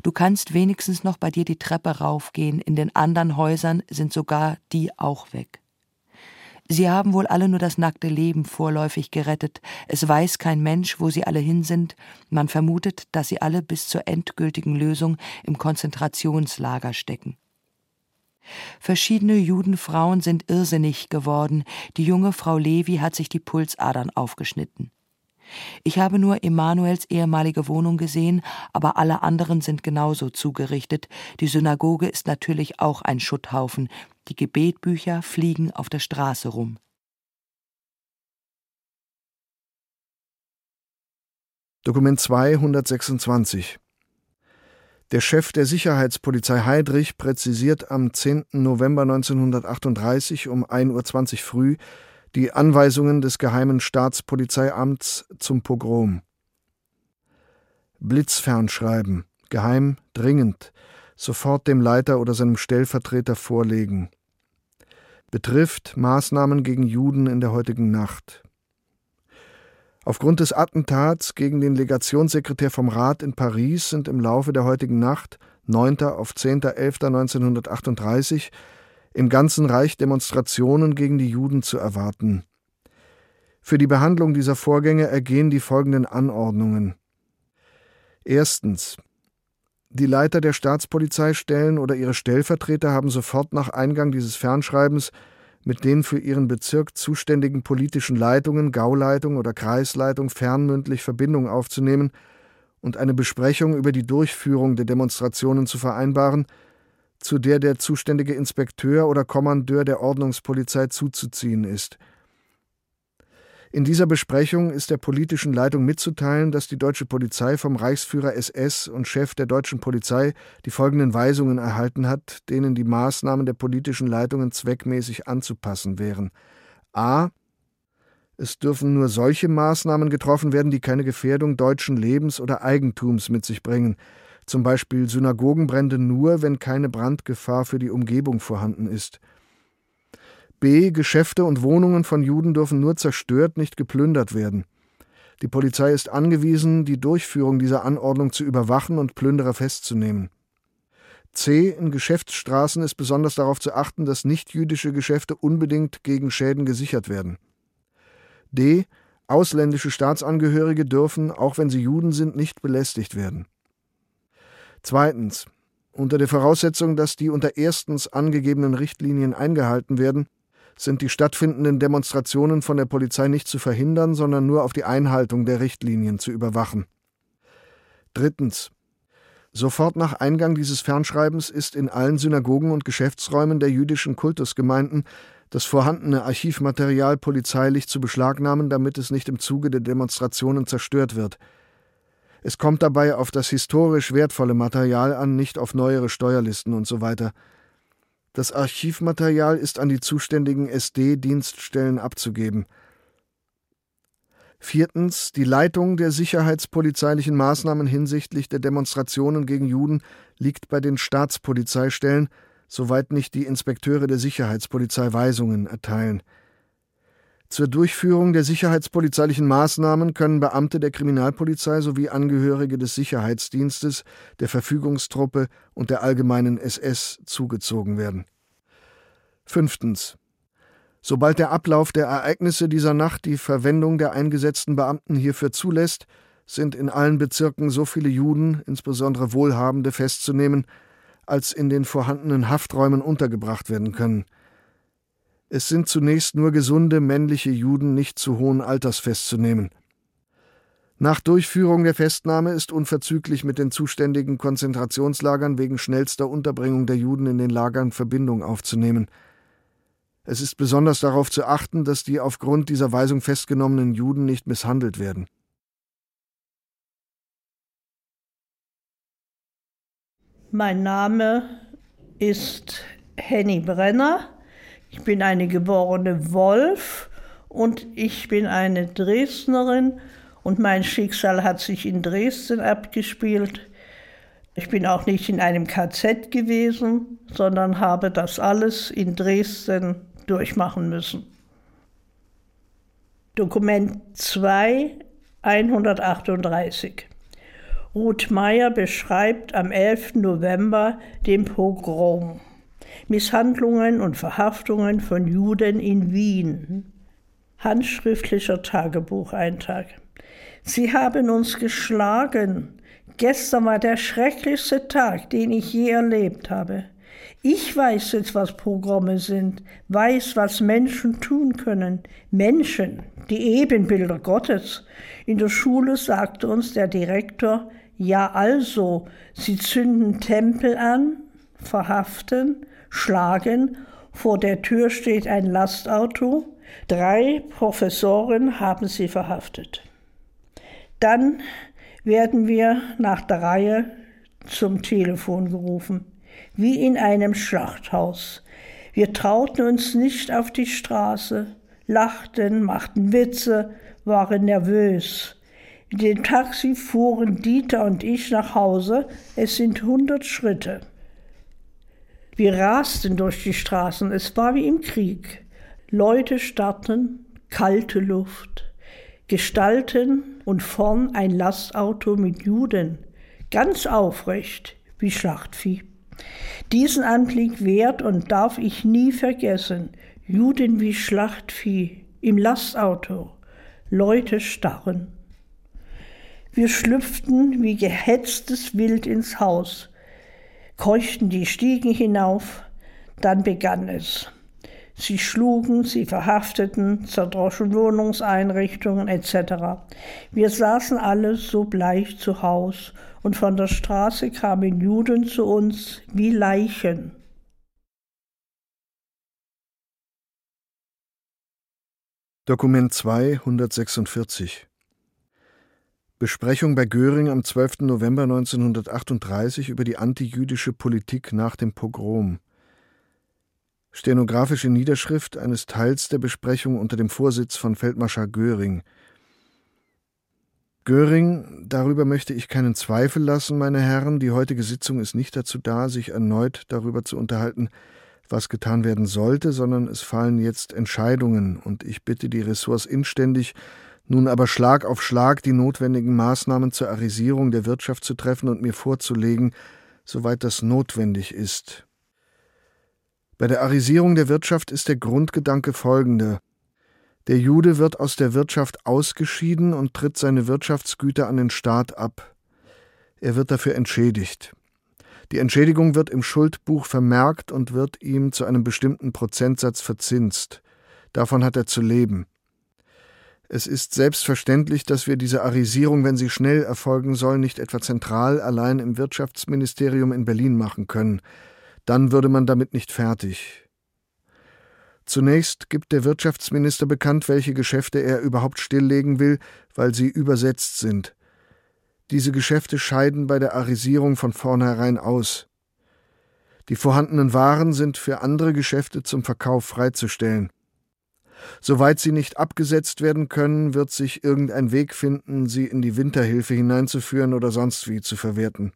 Du kannst wenigstens noch bei dir die Treppe raufgehen, in den anderen Häusern sind sogar die auch weg. Sie haben wohl alle nur das nackte Leben vorläufig gerettet. Es weiß kein Mensch, wo sie alle hin sind. Man vermutet, dass sie alle bis zur endgültigen Lösung im Konzentrationslager stecken. Verschiedene Judenfrauen sind irrsinnig geworden. Die junge Frau Levi hat sich die Pulsadern aufgeschnitten. Ich habe nur Emanuels ehemalige Wohnung gesehen, aber alle anderen sind genauso zugerichtet. Die Synagoge ist natürlich auch ein Schutthaufen. Die Gebetbücher fliegen auf der Straße rum. Dokument 226 Der Chef der Sicherheitspolizei Heydrich präzisiert am 10. November 1938 um 1.20 Uhr früh die Anweisungen des Geheimen Staatspolizeiamts zum Pogrom. Blitzfernschreiben, geheim, dringend, sofort dem Leiter oder seinem Stellvertreter vorlegen. Betrifft Maßnahmen gegen Juden in der heutigen Nacht. Aufgrund des Attentats gegen den Legationssekretär vom Rat in Paris sind im Laufe der heutigen Nacht, 9. auf 10.11.1938, im ganzen Reich Demonstrationen gegen die Juden zu erwarten. Für die Behandlung dieser Vorgänge ergehen die folgenden Anordnungen. Erstens. Die Leiter der Staatspolizeistellen oder ihre Stellvertreter haben sofort nach Eingang dieses Fernschreibens mit den für ihren Bezirk zuständigen politischen Leitungen, Gauleitung oder Kreisleitung fernmündlich Verbindung aufzunehmen und eine Besprechung über die Durchführung der Demonstrationen zu vereinbaren, zu der der zuständige Inspekteur oder Kommandeur der Ordnungspolizei zuzuziehen ist. In dieser Besprechung ist der politischen Leitung mitzuteilen, dass die deutsche Polizei vom Reichsführer SS und Chef der deutschen Polizei die folgenden Weisungen erhalten hat, denen die Maßnahmen der politischen Leitungen zweckmäßig anzupassen wären. A. Es dürfen nur solche Maßnahmen getroffen werden, die keine Gefährdung deutschen Lebens oder Eigentums mit sich bringen, zum Beispiel Synagogenbrände nur, wenn keine Brandgefahr für die Umgebung vorhanden ist. B. Geschäfte und Wohnungen von Juden dürfen nur zerstört, nicht geplündert werden. Die Polizei ist angewiesen, die Durchführung dieser Anordnung zu überwachen und Plünderer festzunehmen. C. In Geschäftsstraßen ist besonders darauf zu achten, dass nichtjüdische Geschäfte unbedingt gegen Schäden gesichert werden. D. Ausländische Staatsangehörige dürfen, auch wenn sie Juden sind, nicht belästigt werden. Zweitens. Unter der Voraussetzung, dass die unter erstens angegebenen Richtlinien eingehalten werden, sind die stattfindenden Demonstrationen von der Polizei nicht zu verhindern, sondern nur auf die Einhaltung der Richtlinien zu überwachen. Drittens. Sofort nach Eingang dieses Fernschreibens ist in allen Synagogen und Geschäftsräumen der jüdischen Kultusgemeinden das vorhandene Archivmaterial polizeilich zu beschlagnahmen, damit es nicht im Zuge der Demonstrationen zerstört wird. Es kommt dabei auf das historisch wertvolle Material an, nicht auf neuere Steuerlisten und so weiter. Das Archivmaterial ist an die zuständigen SD-Dienststellen abzugeben. Viertens. Die Leitung der sicherheitspolizeilichen Maßnahmen hinsichtlich der Demonstrationen gegen Juden liegt bei den Staatspolizeistellen, soweit nicht die Inspekteure der Sicherheitspolizei Weisungen erteilen. Zur Durchführung der sicherheitspolizeilichen Maßnahmen können Beamte der Kriminalpolizei sowie Angehörige des Sicherheitsdienstes, der Verfügungstruppe und der allgemeinen SS zugezogen werden. Fünftens. Sobald der Ablauf der Ereignisse dieser Nacht die Verwendung der eingesetzten Beamten hierfür zulässt, sind in allen Bezirken so viele Juden, insbesondere Wohlhabende, festzunehmen, als in den vorhandenen Hafträumen untergebracht werden können – es sind zunächst nur gesunde männliche Juden nicht zu hohen Alters festzunehmen. Nach Durchführung der Festnahme ist unverzüglich mit den zuständigen Konzentrationslagern wegen schnellster Unterbringung der Juden in den Lagern Verbindung aufzunehmen. Es ist besonders darauf zu achten, dass die aufgrund dieser Weisung festgenommenen Juden nicht misshandelt werden. Mein Name ist Henny Brenner. Ich bin eine geborene Wolf und ich bin eine Dresdnerin und mein Schicksal hat sich in Dresden abgespielt. Ich bin auch nicht in einem KZ gewesen, sondern habe das alles in Dresden durchmachen müssen. Dokument 2, 138. Ruth Meyer beschreibt am 11. November den Pogrom. Misshandlungen und Verhaftungen von Juden in Wien. Handschriftlicher Tagebucheintrag. Sie haben uns geschlagen. Gestern war der schrecklichste Tag, den ich je erlebt habe. Ich weiß jetzt, was Programme sind, weiß, was Menschen tun können. Menschen, die Ebenbilder Gottes. In der Schule sagte uns der Direktor, ja also, sie zünden Tempel an, verhaften, schlagen. Vor der Tür steht ein Lastauto. Drei Professoren haben sie verhaftet. Dann werden wir nach der Reihe zum Telefon gerufen, wie in einem Schlachthaus. Wir trauten uns nicht auf die Straße, lachten, machten Witze, waren nervös. In dem Taxi fuhren Dieter und ich nach Hause. Es sind hundert Schritte. Wir rasten durch die Straßen, es war wie im Krieg. Leute starrten, kalte Luft, Gestalten und vorn ein Lastauto mit Juden, ganz aufrecht wie Schlachtvieh. Diesen Anblick wert und darf ich nie vergessen. Juden wie Schlachtvieh im Lastauto, Leute starren. Wir schlüpften wie gehetztes Wild ins Haus keuchten die Stiegen hinauf, dann begann es. Sie schlugen, sie verhafteten, zerdroschen Wohnungseinrichtungen etc. Wir saßen alle so bleich zu Haus und von der Straße kamen Juden zu uns wie Leichen. Dokument 2, 146 Besprechung bei Göring am 12. November 1938 über die antijüdische Politik nach dem Pogrom. Stenografische Niederschrift eines Teils der Besprechung unter dem Vorsitz von Feldmarschall Göring. Göring, darüber möchte ich keinen Zweifel lassen, meine Herren, die heutige Sitzung ist nicht dazu da, sich erneut darüber zu unterhalten, was getan werden sollte, sondern es fallen jetzt Entscheidungen, und ich bitte die Ressorts inständig, nun aber Schlag auf Schlag die notwendigen Maßnahmen zur Arisierung der Wirtschaft zu treffen und mir vorzulegen, soweit das notwendig ist. Bei der Arisierung der Wirtschaft ist der Grundgedanke folgender. Der Jude wird aus der Wirtschaft ausgeschieden und tritt seine Wirtschaftsgüter an den Staat ab. Er wird dafür entschädigt. Die Entschädigung wird im Schuldbuch vermerkt und wird ihm zu einem bestimmten Prozentsatz verzinst. Davon hat er zu leben. Es ist selbstverständlich, dass wir diese Arisierung, wenn sie schnell erfolgen soll, nicht etwa zentral allein im Wirtschaftsministerium in Berlin machen können dann würde man damit nicht fertig. Zunächst gibt der Wirtschaftsminister bekannt, welche Geschäfte er überhaupt stilllegen will, weil sie übersetzt sind. Diese Geschäfte scheiden bei der Arisierung von vornherein aus. Die vorhandenen Waren sind für andere Geschäfte zum Verkauf freizustellen. Soweit sie nicht abgesetzt werden können, wird sich irgendein Weg finden, sie in die Winterhilfe hineinzuführen oder sonst wie zu verwerten.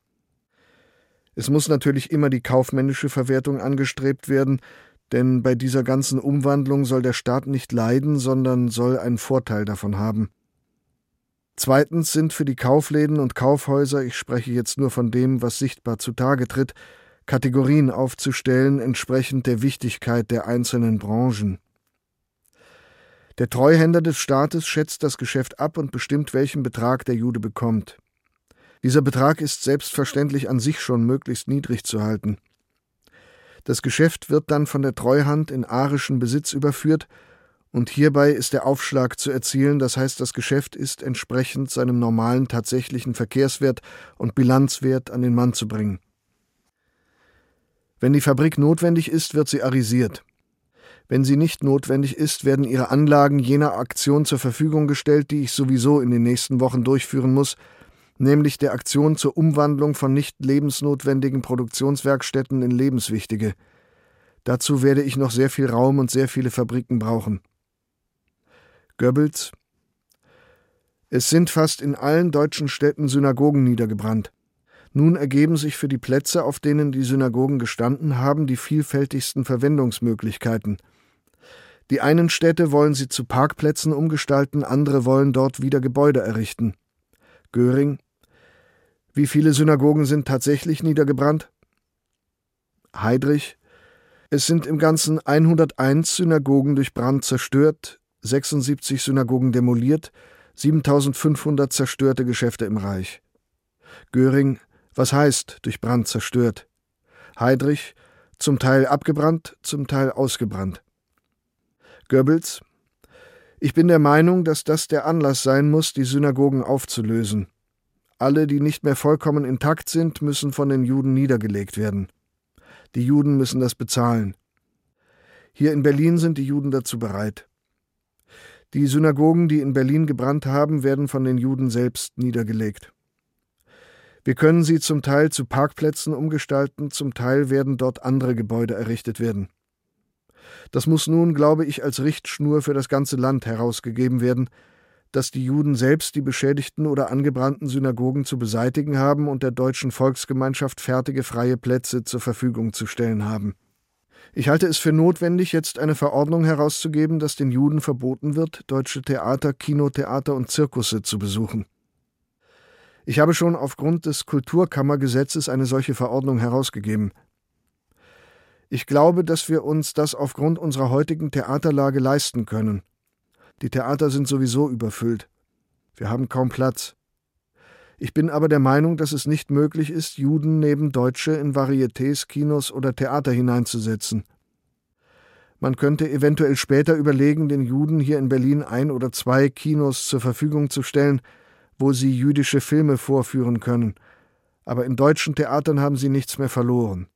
Es muss natürlich immer die kaufmännische Verwertung angestrebt werden, denn bei dieser ganzen Umwandlung soll der Staat nicht leiden, sondern soll einen Vorteil davon haben. Zweitens sind für die Kaufläden und Kaufhäuser, ich spreche jetzt nur von dem, was sichtbar zutage tritt, Kategorien aufzustellen, entsprechend der Wichtigkeit der einzelnen Branchen. Der Treuhänder des Staates schätzt das Geschäft ab und bestimmt, welchen Betrag der Jude bekommt. Dieser Betrag ist selbstverständlich an sich schon möglichst niedrig zu halten. Das Geschäft wird dann von der Treuhand in arischen Besitz überführt, und hierbei ist der Aufschlag zu erzielen, das heißt, das Geschäft ist entsprechend seinem normalen tatsächlichen Verkehrswert und Bilanzwert an den Mann zu bringen. Wenn die Fabrik notwendig ist, wird sie arisiert. Wenn sie nicht notwendig ist, werden ihre Anlagen jener Aktion zur Verfügung gestellt, die ich sowieso in den nächsten Wochen durchführen muss, nämlich der Aktion zur Umwandlung von nicht lebensnotwendigen Produktionswerkstätten in lebenswichtige. Dazu werde ich noch sehr viel Raum und sehr viele Fabriken brauchen. Goebbels Es sind fast in allen deutschen Städten Synagogen niedergebrannt. Nun ergeben sich für die Plätze, auf denen die Synagogen gestanden haben, die vielfältigsten Verwendungsmöglichkeiten. Die einen Städte wollen sie zu Parkplätzen umgestalten, andere wollen dort wieder Gebäude errichten. Göring wie viele Synagogen sind tatsächlich niedergebrannt? Heidrich. Es sind im Ganzen 101 Synagogen durch Brand zerstört, 76 Synagogen demoliert, 7500 zerstörte Geschäfte im Reich. Göring. Was heißt durch Brand zerstört? Heidrich. Zum Teil abgebrannt, zum Teil ausgebrannt. Goebbels. Ich bin der Meinung, dass das der Anlass sein muss, die Synagogen aufzulösen. Alle, die nicht mehr vollkommen intakt sind, müssen von den Juden niedergelegt werden. Die Juden müssen das bezahlen. Hier in Berlin sind die Juden dazu bereit. Die Synagogen, die in Berlin gebrannt haben, werden von den Juden selbst niedergelegt. Wir können sie zum Teil zu Parkplätzen umgestalten, zum Teil werden dort andere Gebäude errichtet werden. Das muss nun, glaube ich, als Richtschnur für das ganze Land herausgegeben werden, dass die Juden selbst die beschädigten oder angebrannten Synagogen zu beseitigen haben und der deutschen Volksgemeinschaft fertige freie Plätze zur Verfügung zu stellen haben. Ich halte es für notwendig, jetzt eine Verordnung herauszugeben, dass den Juden verboten wird, deutsche Theater, Kinotheater und Zirkusse zu besuchen. Ich habe schon aufgrund des Kulturkammergesetzes eine solche Verordnung herausgegeben. Ich glaube, dass wir uns das aufgrund unserer heutigen Theaterlage leisten können. Die Theater sind sowieso überfüllt. Wir haben kaum Platz. Ich bin aber der Meinung, dass es nicht möglich ist, Juden neben Deutsche in Varietés, Kinos oder Theater hineinzusetzen. Man könnte eventuell später überlegen, den Juden hier in Berlin ein oder zwei Kinos zur Verfügung zu stellen, wo sie jüdische Filme vorführen können. Aber in deutschen Theatern haben sie nichts mehr verloren.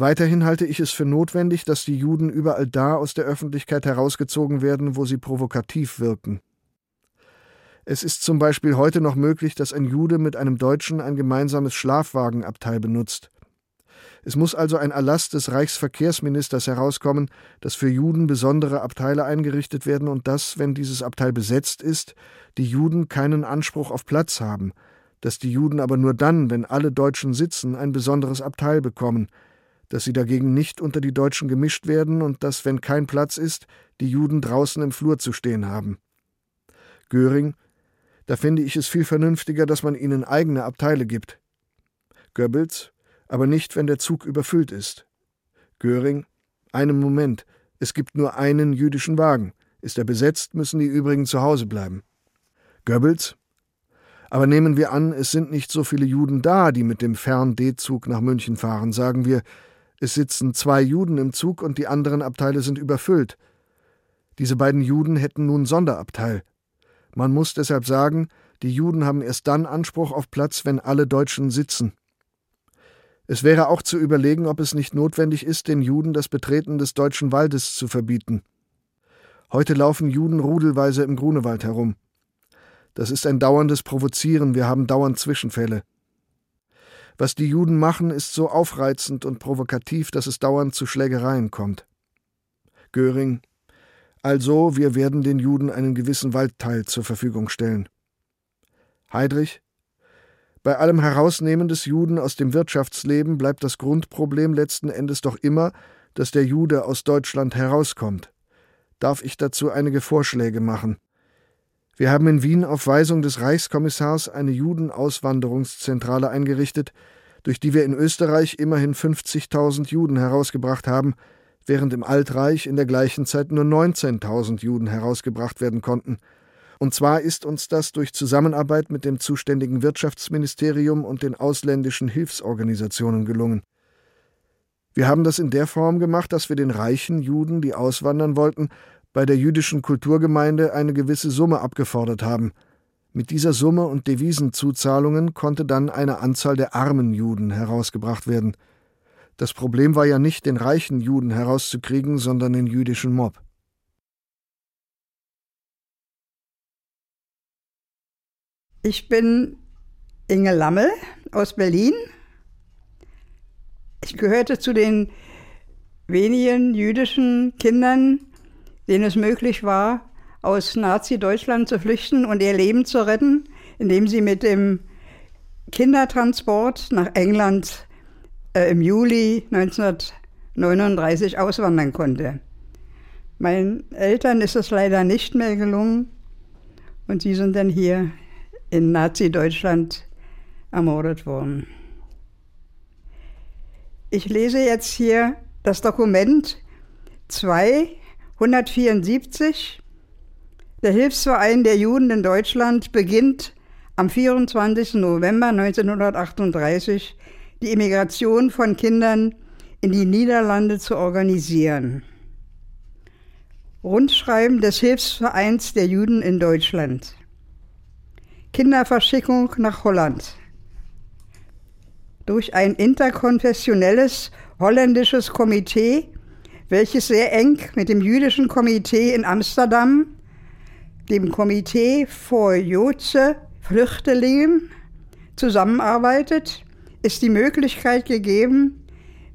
Weiterhin halte ich es für notwendig, dass die Juden überall da aus der Öffentlichkeit herausgezogen werden, wo sie provokativ wirken. Es ist zum Beispiel heute noch möglich, dass ein Jude mit einem Deutschen ein gemeinsames Schlafwagenabteil benutzt. Es muss also ein Erlass des Reichsverkehrsministers herauskommen, dass für Juden besondere Abteile eingerichtet werden und dass, wenn dieses Abteil besetzt ist, die Juden keinen Anspruch auf Platz haben, dass die Juden aber nur dann, wenn alle Deutschen sitzen, ein besonderes Abteil bekommen, dass sie dagegen nicht unter die Deutschen gemischt werden und dass, wenn kein Platz ist, die Juden draußen im Flur zu stehen haben. Göring, da finde ich es viel vernünftiger, dass man ihnen eigene Abteile gibt. Goebbels, aber nicht, wenn der Zug überfüllt ist. Göring, einen Moment, es gibt nur einen jüdischen Wagen. Ist er besetzt, müssen die übrigen zu Hause bleiben. Goebbels, aber nehmen wir an, es sind nicht so viele Juden da, die mit dem Fern-D-Zug nach München fahren. Sagen wir, es sitzen zwei Juden im Zug und die anderen Abteile sind überfüllt. Diese beiden Juden hätten nun Sonderabteil. Man muss deshalb sagen, die Juden haben erst dann Anspruch auf Platz, wenn alle Deutschen sitzen. Es wäre auch zu überlegen, ob es nicht notwendig ist, den Juden das Betreten des deutschen Waldes zu verbieten. Heute laufen Juden rudelweise im Grunewald herum. Das ist ein dauerndes Provozieren, wir haben dauernd Zwischenfälle. Was die Juden machen, ist so aufreizend und provokativ, dass es dauernd zu Schlägereien kommt. Göring Also, wir werden den Juden einen gewissen Waldteil zur Verfügung stellen. Heydrich Bei allem Herausnehmen des Juden aus dem Wirtschaftsleben bleibt das Grundproblem letzten Endes doch immer, dass der Jude aus Deutschland herauskommt. Darf ich dazu einige Vorschläge machen? Wir haben in Wien auf Weisung des Reichskommissars eine Judenauswanderungszentrale eingerichtet, durch die wir in Österreich immerhin 50.000 Juden herausgebracht haben, während im Altreich in der gleichen Zeit nur 19.000 Juden herausgebracht werden konnten. Und zwar ist uns das durch Zusammenarbeit mit dem zuständigen Wirtschaftsministerium und den ausländischen Hilfsorganisationen gelungen. Wir haben das in der Form gemacht, dass wir den reichen Juden, die auswandern wollten, bei der jüdischen Kulturgemeinde eine gewisse Summe abgefordert haben. Mit dieser Summe und Devisenzuzahlungen konnte dann eine Anzahl der armen Juden herausgebracht werden. Das Problem war ja nicht, den reichen Juden herauszukriegen, sondern den jüdischen Mob. Ich bin Inge Lammel aus Berlin. Ich gehörte zu den wenigen jüdischen Kindern, denen es möglich war, aus Nazi-Deutschland zu flüchten und ihr Leben zu retten, indem sie mit dem Kindertransport nach England äh, im Juli 1939 auswandern konnte. Meinen Eltern ist es leider nicht mehr gelungen und sie sind dann hier in Nazi-Deutschland ermordet worden. Ich lese jetzt hier das Dokument 2 174. Der Hilfsverein der Juden in Deutschland beginnt am 24. November 1938 die Immigration von Kindern in die Niederlande zu organisieren. Rundschreiben des Hilfsvereins der Juden in Deutschland. Kinderverschickung nach Holland. Durch ein interkonfessionelles holländisches Komitee welches sehr eng mit dem jüdischen Komitee in Amsterdam, dem Komitee vor Joodse Flüchtlingen, zusammenarbeitet, ist die Möglichkeit gegeben,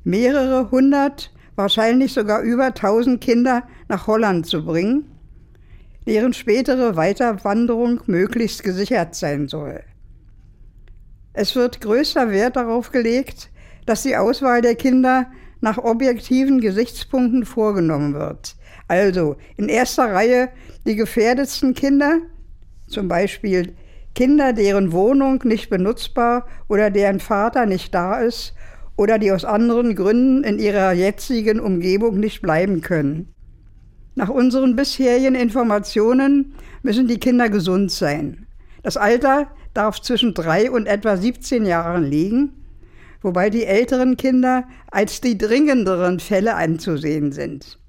mehrere hundert, wahrscheinlich sogar über tausend Kinder nach Holland zu bringen, deren spätere Weiterwanderung möglichst gesichert sein soll. Es wird größter Wert darauf gelegt, dass die Auswahl der Kinder nach objektiven Gesichtspunkten vorgenommen wird. Also in erster Reihe die gefährdetsten Kinder, zum Beispiel Kinder, deren Wohnung nicht benutzbar oder deren Vater nicht da ist oder die aus anderen Gründen in ihrer jetzigen Umgebung nicht bleiben können. Nach unseren bisherigen Informationen müssen die Kinder gesund sein. Das Alter darf zwischen drei und etwa 17 Jahren liegen wobei die älteren Kinder als die dringenderen Fälle anzusehen sind.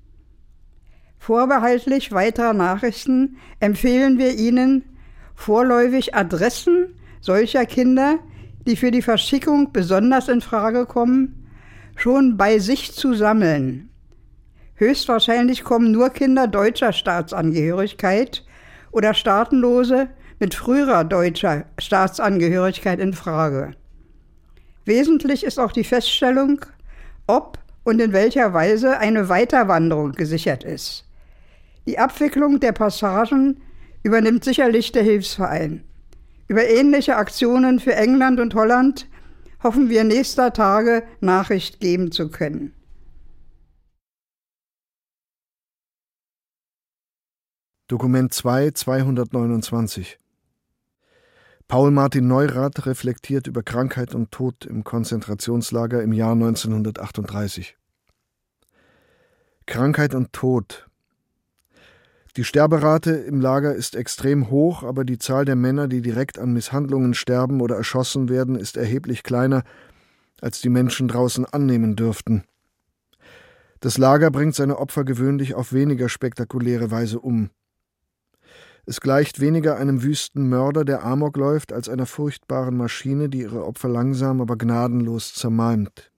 Vorbehaltlich weiterer Nachrichten empfehlen wir Ihnen vorläufig Adressen solcher Kinder, die für die Verschickung besonders in Frage kommen, schon bei sich zu sammeln. Höchstwahrscheinlich kommen nur Kinder deutscher Staatsangehörigkeit oder Staatenlose mit früherer deutscher Staatsangehörigkeit in Frage. Wesentlich ist auch die Feststellung, ob und in welcher Weise eine Weiterwanderung gesichert ist. Die Abwicklung der Passagen übernimmt sicherlich der Hilfsverein. Über ähnliche Aktionen für England und Holland hoffen wir nächster Tage Nachricht geben zu können. Dokument 2, 229 Paul Martin Neurath reflektiert über Krankheit und Tod im Konzentrationslager im Jahr 1938. Krankheit und Tod. Die Sterberate im Lager ist extrem hoch, aber die Zahl der Männer, die direkt an Misshandlungen sterben oder erschossen werden, ist erheblich kleiner, als die Menschen draußen annehmen dürften. Das Lager bringt seine Opfer gewöhnlich auf weniger spektakuläre Weise um. Es gleicht weniger einem wüsten Mörder, der Amok läuft, als einer furchtbaren Maschine, die ihre Opfer langsam, aber gnadenlos zermalmt.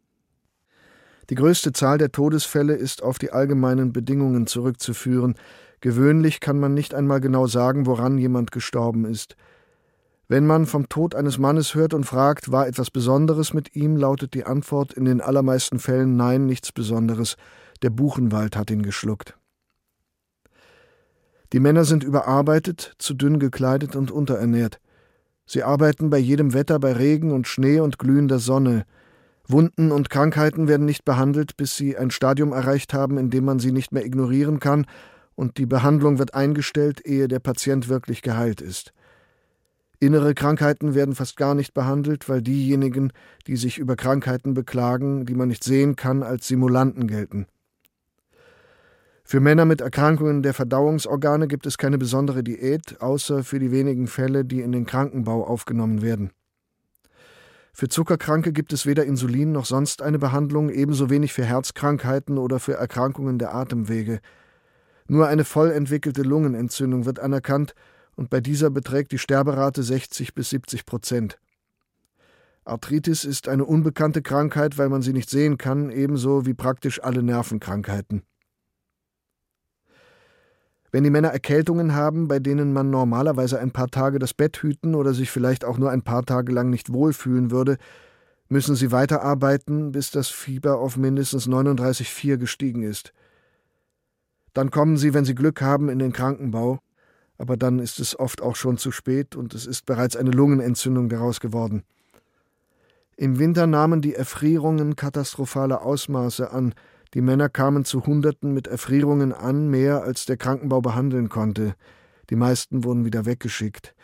Die größte Zahl der Todesfälle ist auf die allgemeinen Bedingungen zurückzuführen. Gewöhnlich kann man nicht einmal genau sagen, woran jemand gestorben ist. Wenn man vom Tod eines Mannes hört und fragt, war etwas Besonderes mit ihm, lautet die Antwort in den allermeisten Fällen nein, nichts Besonderes. Der Buchenwald hat ihn geschluckt. Die Männer sind überarbeitet, zu dünn gekleidet und unterernährt. Sie arbeiten bei jedem Wetter, bei Regen und Schnee und glühender Sonne. Wunden und Krankheiten werden nicht behandelt, bis sie ein Stadium erreicht haben, in dem man sie nicht mehr ignorieren kann, und die Behandlung wird eingestellt, ehe der Patient wirklich geheilt ist. Innere Krankheiten werden fast gar nicht behandelt, weil diejenigen, die sich über Krankheiten beklagen, die man nicht sehen kann, als Simulanten gelten. Für Männer mit Erkrankungen der Verdauungsorgane gibt es keine besondere Diät, außer für die wenigen Fälle, die in den Krankenbau aufgenommen werden. Für Zuckerkranke gibt es weder Insulin noch sonst eine Behandlung, ebenso wenig für Herzkrankheiten oder für Erkrankungen der Atemwege. Nur eine voll entwickelte Lungenentzündung wird anerkannt und bei dieser beträgt die Sterberate 60 bis 70 Prozent. Arthritis ist eine unbekannte Krankheit, weil man sie nicht sehen kann, ebenso wie praktisch alle Nervenkrankheiten. Wenn die Männer Erkältungen haben, bei denen man normalerweise ein paar Tage das Bett hüten oder sich vielleicht auch nur ein paar Tage lang nicht wohlfühlen würde, müssen sie weiterarbeiten, bis das Fieber auf mindestens 39,4 gestiegen ist. Dann kommen sie, wenn sie Glück haben, in den Krankenbau, aber dann ist es oft auch schon zu spät und es ist bereits eine Lungenentzündung daraus geworden. Im Winter nahmen die Erfrierungen katastrophale Ausmaße an, die Männer kamen zu Hunderten mit Erfrierungen an, mehr als der Krankenbau behandeln konnte. Die meisten wurden wieder weggeschickt.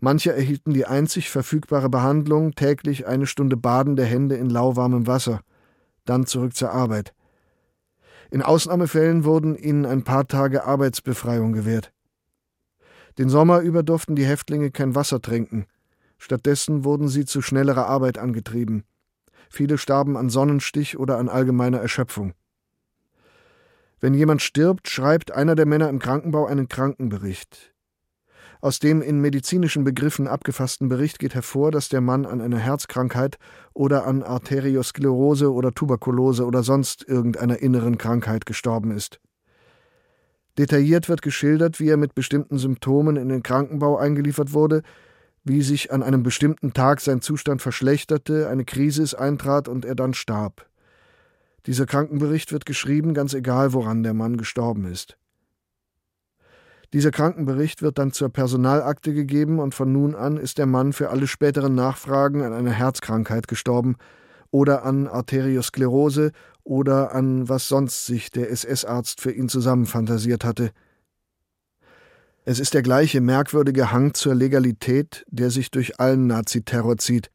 Manche erhielten die einzig verfügbare Behandlung, täglich eine Stunde Baden der Hände in lauwarmem Wasser, dann zurück zur Arbeit. In Ausnahmefällen wurden ihnen ein paar Tage Arbeitsbefreiung gewährt. Den Sommer über durften die Häftlinge kein Wasser trinken. Stattdessen wurden sie zu schnellerer Arbeit angetrieben. Viele starben an Sonnenstich oder an allgemeiner Erschöpfung. Wenn jemand stirbt, schreibt einer der Männer im Krankenbau einen Krankenbericht. Aus dem in medizinischen Begriffen abgefassten Bericht geht hervor, dass der Mann an einer Herzkrankheit oder an Arteriosklerose oder Tuberkulose oder sonst irgendeiner inneren Krankheit gestorben ist. Detailliert wird geschildert, wie er mit bestimmten Symptomen in den Krankenbau eingeliefert wurde, wie sich an einem bestimmten Tag sein Zustand verschlechterte, eine Krise eintrat und er dann starb. Dieser Krankenbericht wird geschrieben, ganz egal, woran der Mann gestorben ist. Dieser Krankenbericht wird dann zur Personalakte gegeben und von nun an ist der Mann für alle späteren Nachfragen an einer Herzkrankheit gestorben oder an Arteriosklerose oder an was sonst sich der SS-Arzt für ihn zusammenfantasiert hatte – es ist der gleiche merkwürdige Hang zur Legalität, der sich durch allen Naziterror zieht.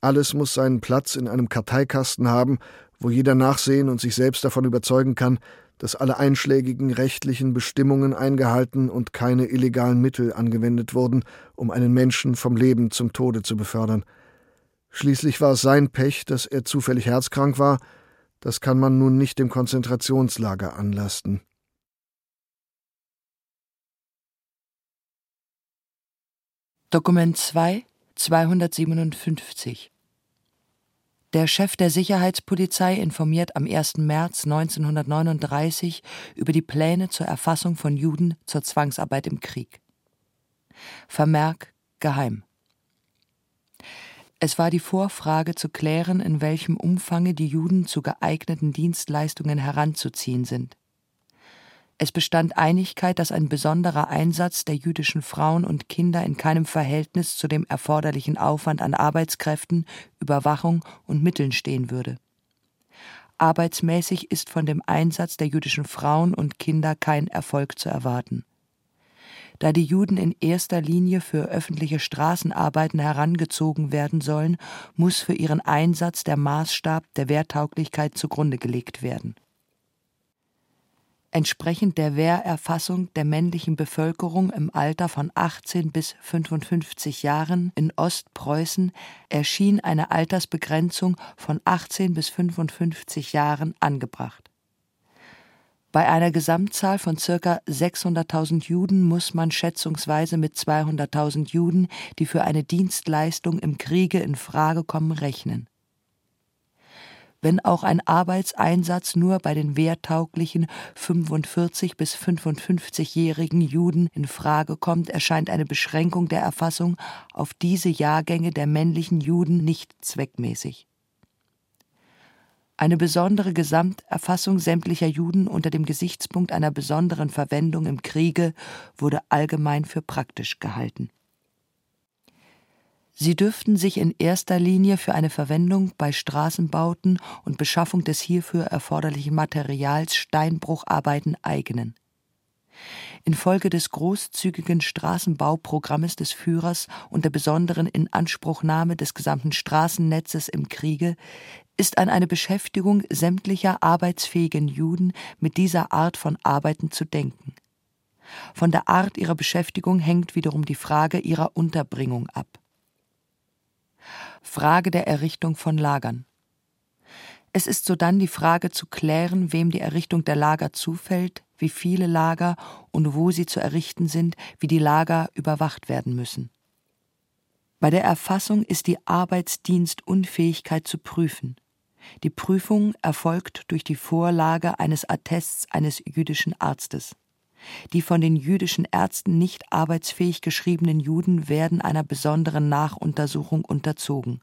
Alles muss seinen Platz in einem Karteikasten haben, wo jeder nachsehen und sich selbst davon überzeugen kann, dass alle einschlägigen rechtlichen Bestimmungen eingehalten und keine illegalen Mittel angewendet wurden, um einen Menschen vom Leben zum Tode zu befördern. Schließlich war es sein Pech, dass er zufällig herzkrank war, das kann man nun nicht dem Konzentrationslager anlasten. Dokument 2, 257. Der Chef der Sicherheitspolizei informiert am 1. März 1939 über die Pläne zur Erfassung von Juden zur Zwangsarbeit im Krieg. Vermerk geheim. Es war die Vorfrage zu klären, in welchem Umfange die Juden zu geeigneten Dienstleistungen heranzuziehen sind. Es bestand Einigkeit, dass ein besonderer Einsatz der jüdischen Frauen und Kinder in keinem Verhältnis zu dem erforderlichen Aufwand an Arbeitskräften, Überwachung und Mitteln stehen würde. Arbeitsmäßig ist von dem Einsatz der jüdischen Frauen und Kinder kein Erfolg zu erwarten. Da die Juden in erster Linie für öffentliche Straßenarbeiten herangezogen werden sollen, muss für ihren Einsatz der Maßstab der Wehrtauglichkeit zugrunde gelegt werden entsprechend der Wehrerfassung der männlichen Bevölkerung im Alter von 18 bis 55 Jahren in Ostpreußen erschien eine Altersbegrenzung von 18 bis 55 Jahren angebracht. Bei einer Gesamtzahl von ca. 600.000 Juden muss man schätzungsweise mit 200.000 Juden, die für eine Dienstleistung im Kriege in Frage kommen, rechnen wenn auch ein Arbeitseinsatz nur bei den wehrtauglichen 45 bis 55-jährigen Juden in Frage kommt, erscheint eine Beschränkung der Erfassung auf diese Jahrgänge der männlichen Juden nicht zweckmäßig. Eine besondere Gesamterfassung sämtlicher Juden unter dem Gesichtspunkt einer besonderen Verwendung im Kriege wurde allgemein für praktisch gehalten Sie dürften sich in erster Linie für eine Verwendung bei Straßenbauten und Beschaffung des hierfür erforderlichen Materials Steinbrucharbeiten eignen. Infolge des großzügigen Straßenbauprogrammes des Führers und der besonderen Inanspruchnahme des gesamten Straßennetzes im Kriege ist an eine Beschäftigung sämtlicher arbeitsfähigen Juden mit dieser Art von Arbeiten zu denken. Von der Art ihrer Beschäftigung hängt wiederum die Frage ihrer Unterbringung ab. Frage der Errichtung von Lagern. Es ist sodann die Frage zu klären, wem die Errichtung der Lager zufällt, wie viele Lager und wo sie zu errichten sind, wie die Lager überwacht werden müssen. Bei der Erfassung ist die Arbeitsdienstunfähigkeit zu prüfen. Die Prüfung erfolgt durch die Vorlage eines Attests eines jüdischen Arztes. Die von den jüdischen Ärzten nicht arbeitsfähig geschriebenen Juden werden einer besonderen Nachuntersuchung unterzogen.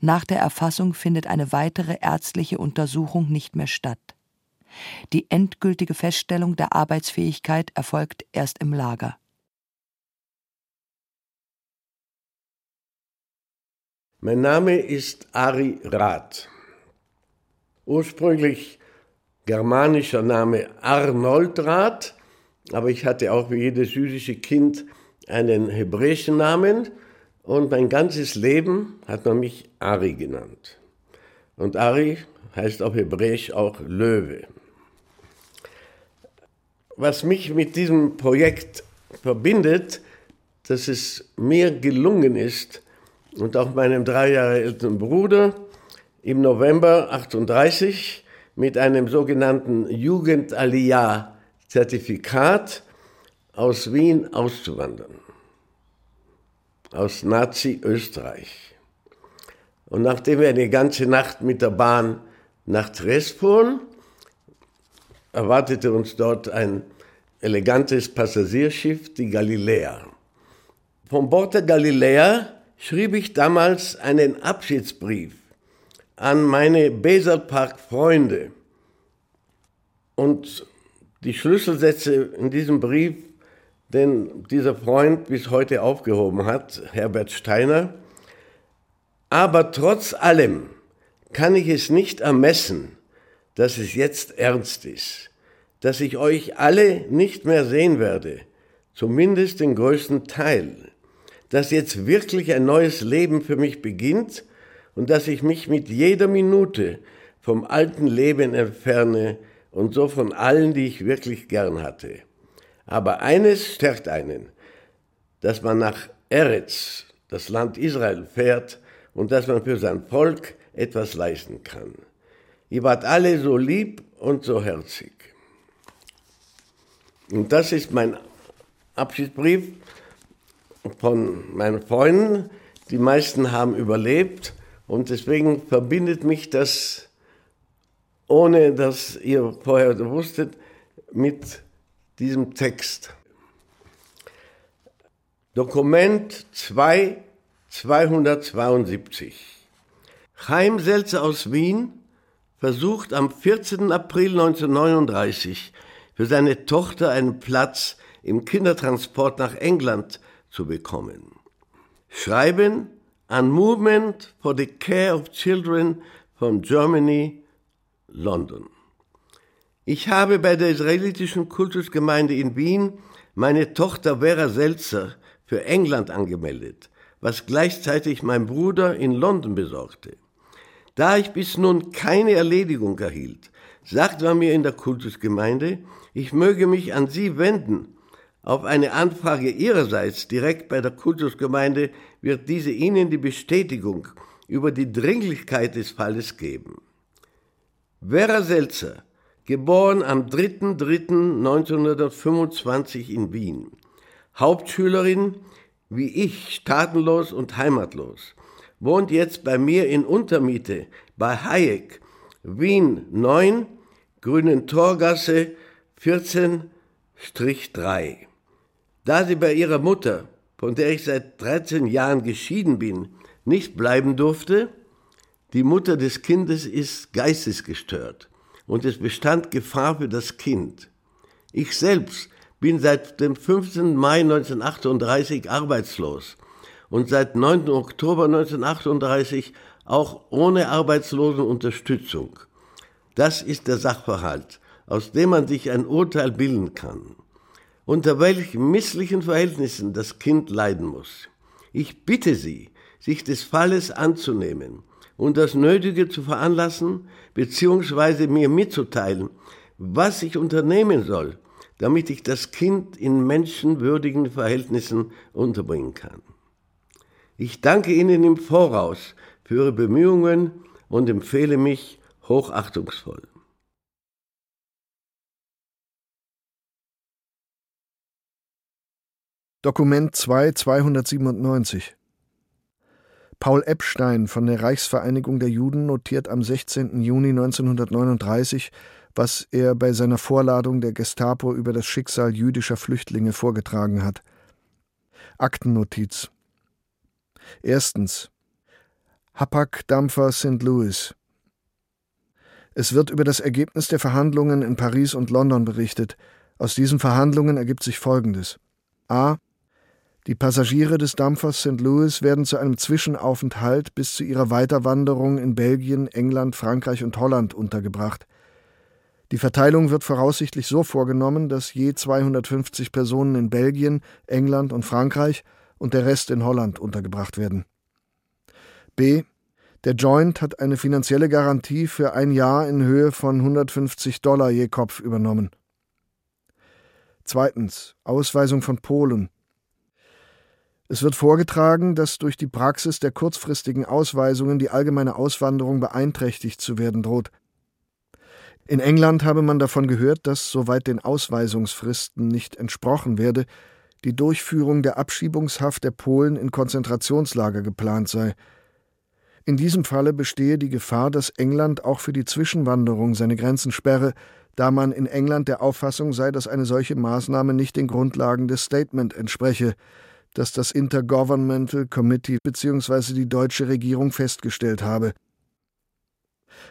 Nach der Erfassung findet eine weitere ärztliche Untersuchung nicht mehr statt. Die endgültige Feststellung der Arbeitsfähigkeit erfolgt erst im Lager. Mein Name ist Ari Rath. Ursprünglich germanischer Name Arnold Rath, aber ich hatte auch wie jedes jüdische Kind einen hebräischen Namen und mein ganzes Leben hat man mich Ari genannt. Und Ari heißt auf Hebräisch auch Löwe. Was mich mit diesem Projekt verbindet, dass es mir gelungen ist und auch meinem drei Jahre älteren Bruder im November 38 mit einem sogenannten Jugendaliyah-Zertifikat aus Wien auszuwandern, aus Nazi-Österreich. Und nachdem wir eine ganze Nacht mit der Bahn nach Triest fuhren, erwartete uns dort ein elegantes Passagierschiff, die Galiläa. Vom Bord der Galiläa schrieb ich damals einen Abschiedsbrief an meine Beserpark-Freunde. Und die Schlüsselsätze in diesem Brief, den dieser Freund bis heute aufgehoben hat, Herbert Steiner, aber trotz allem kann ich es nicht ermessen, dass es jetzt ernst ist, dass ich euch alle nicht mehr sehen werde, zumindest den größten Teil, dass jetzt wirklich ein neues Leben für mich beginnt und dass ich mich mit jeder Minute vom alten Leben entferne und so von allen, die ich wirklich gern hatte. Aber eines stärkt einen, dass man nach Eretz, das Land Israel, fährt und dass man für sein Volk etwas leisten kann. Ihr wart alle so lieb und so herzig. Und das ist mein Abschiedsbrief von meinen Freunden. Die meisten haben überlebt und deswegen verbindet mich das, ohne dass ihr vorher wusstet, mit diesem Text. Dokument 2 272. Chaim Selzer aus Wien versucht am 14. April 1939 für seine Tochter einen Platz im Kindertransport nach England zu bekommen. Schreiben an Movement for the Care of Children from Germany, London. Ich habe bei der israelitischen Kultusgemeinde in Wien meine Tochter Vera Selzer für England angemeldet, was gleichzeitig mein Bruder in London besorgte. Da ich bis nun keine Erledigung erhielt, sagte man mir in der Kultusgemeinde, ich möge mich an Sie wenden. Auf eine Anfrage Ihrerseits direkt bei der Kultusgemeinde wird diese Ihnen die Bestätigung über die Dringlichkeit des Falles geben. Vera Selzer, geboren am 3.3.1925 in Wien, Hauptschülerin, wie ich, staatenlos und heimatlos, wohnt jetzt bei mir in Untermiete bei Hayek, Wien 9, Grünen Torgasse 14-3. Da sie bei ihrer Mutter, von der ich seit 13 Jahren geschieden bin, nicht bleiben durfte, die Mutter des Kindes ist geistesgestört und es bestand Gefahr für das Kind. Ich selbst bin seit dem 15. Mai 1938 arbeitslos und seit 9. Oktober 1938 auch ohne Arbeitslosenunterstützung. Das ist der Sachverhalt, aus dem man sich ein Urteil bilden kann. Unter welch misslichen Verhältnissen das Kind leiden muss. Ich bitte Sie, sich des Falles anzunehmen und das Nötige zu veranlassen, beziehungsweise mir mitzuteilen, was ich unternehmen soll, damit ich das Kind in menschenwürdigen Verhältnissen unterbringen kann. Ich danke Ihnen im Voraus für Ihre Bemühungen und empfehle mich hochachtungsvoll. Dokument 2 297 Paul Epstein von der Reichsvereinigung der Juden notiert am 16. Juni 1939, was er bei seiner Vorladung der Gestapo über das Schicksal jüdischer Flüchtlinge vorgetragen hat. Aktennotiz Erstens Hapag-Dampfer St. Louis. Es wird über das Ergebnis der Verhandlungen in Paris und London berichtet. Aus diesen Verhandlungen ergibt sich Folgendes. A. Die Passagiere des Dampfers St. Louis werden zu einem Zwischenaufenthalt bis zu ihrer Weiterwanderung in Belgien, England, Frankreich und Holland untergebracht. Die Verteilung wird voraussichtlich so vorgenommen, dass je 250 Personen in Belgien, England und Frankreich und der Rest in Holland untergebracht werden. B. Der Joint hat eine finanzielle Garantie für ein Jahr in Höhe von 150 Dollar je Kopf übernommen. Zweitens. Ausweisung von Polen. Es wird vorgetragen, dass durch die Praxis der kurzfristigen Ausweisungen die allgemeine Auswanderung beeinträchtigt zu werden droht. In England habe man davon gehört, dass, soweit den Ausweisungsfristen nicht entsprochen werde, die Durchführung der Abschiebungshaft der Polen in Konzentrationslager geplant sei. In diesem Falle bestehe die Gefahr, dass England auch für die Zwischenwanderung seine Grenzen sperre, da man in England der Auffassung sei, dass eine solche Maßnahme nicht den Grundlagen des Statement entspreche, das das Intergovernmental Committee bzw. die deutsche Regierung festgestellt habe.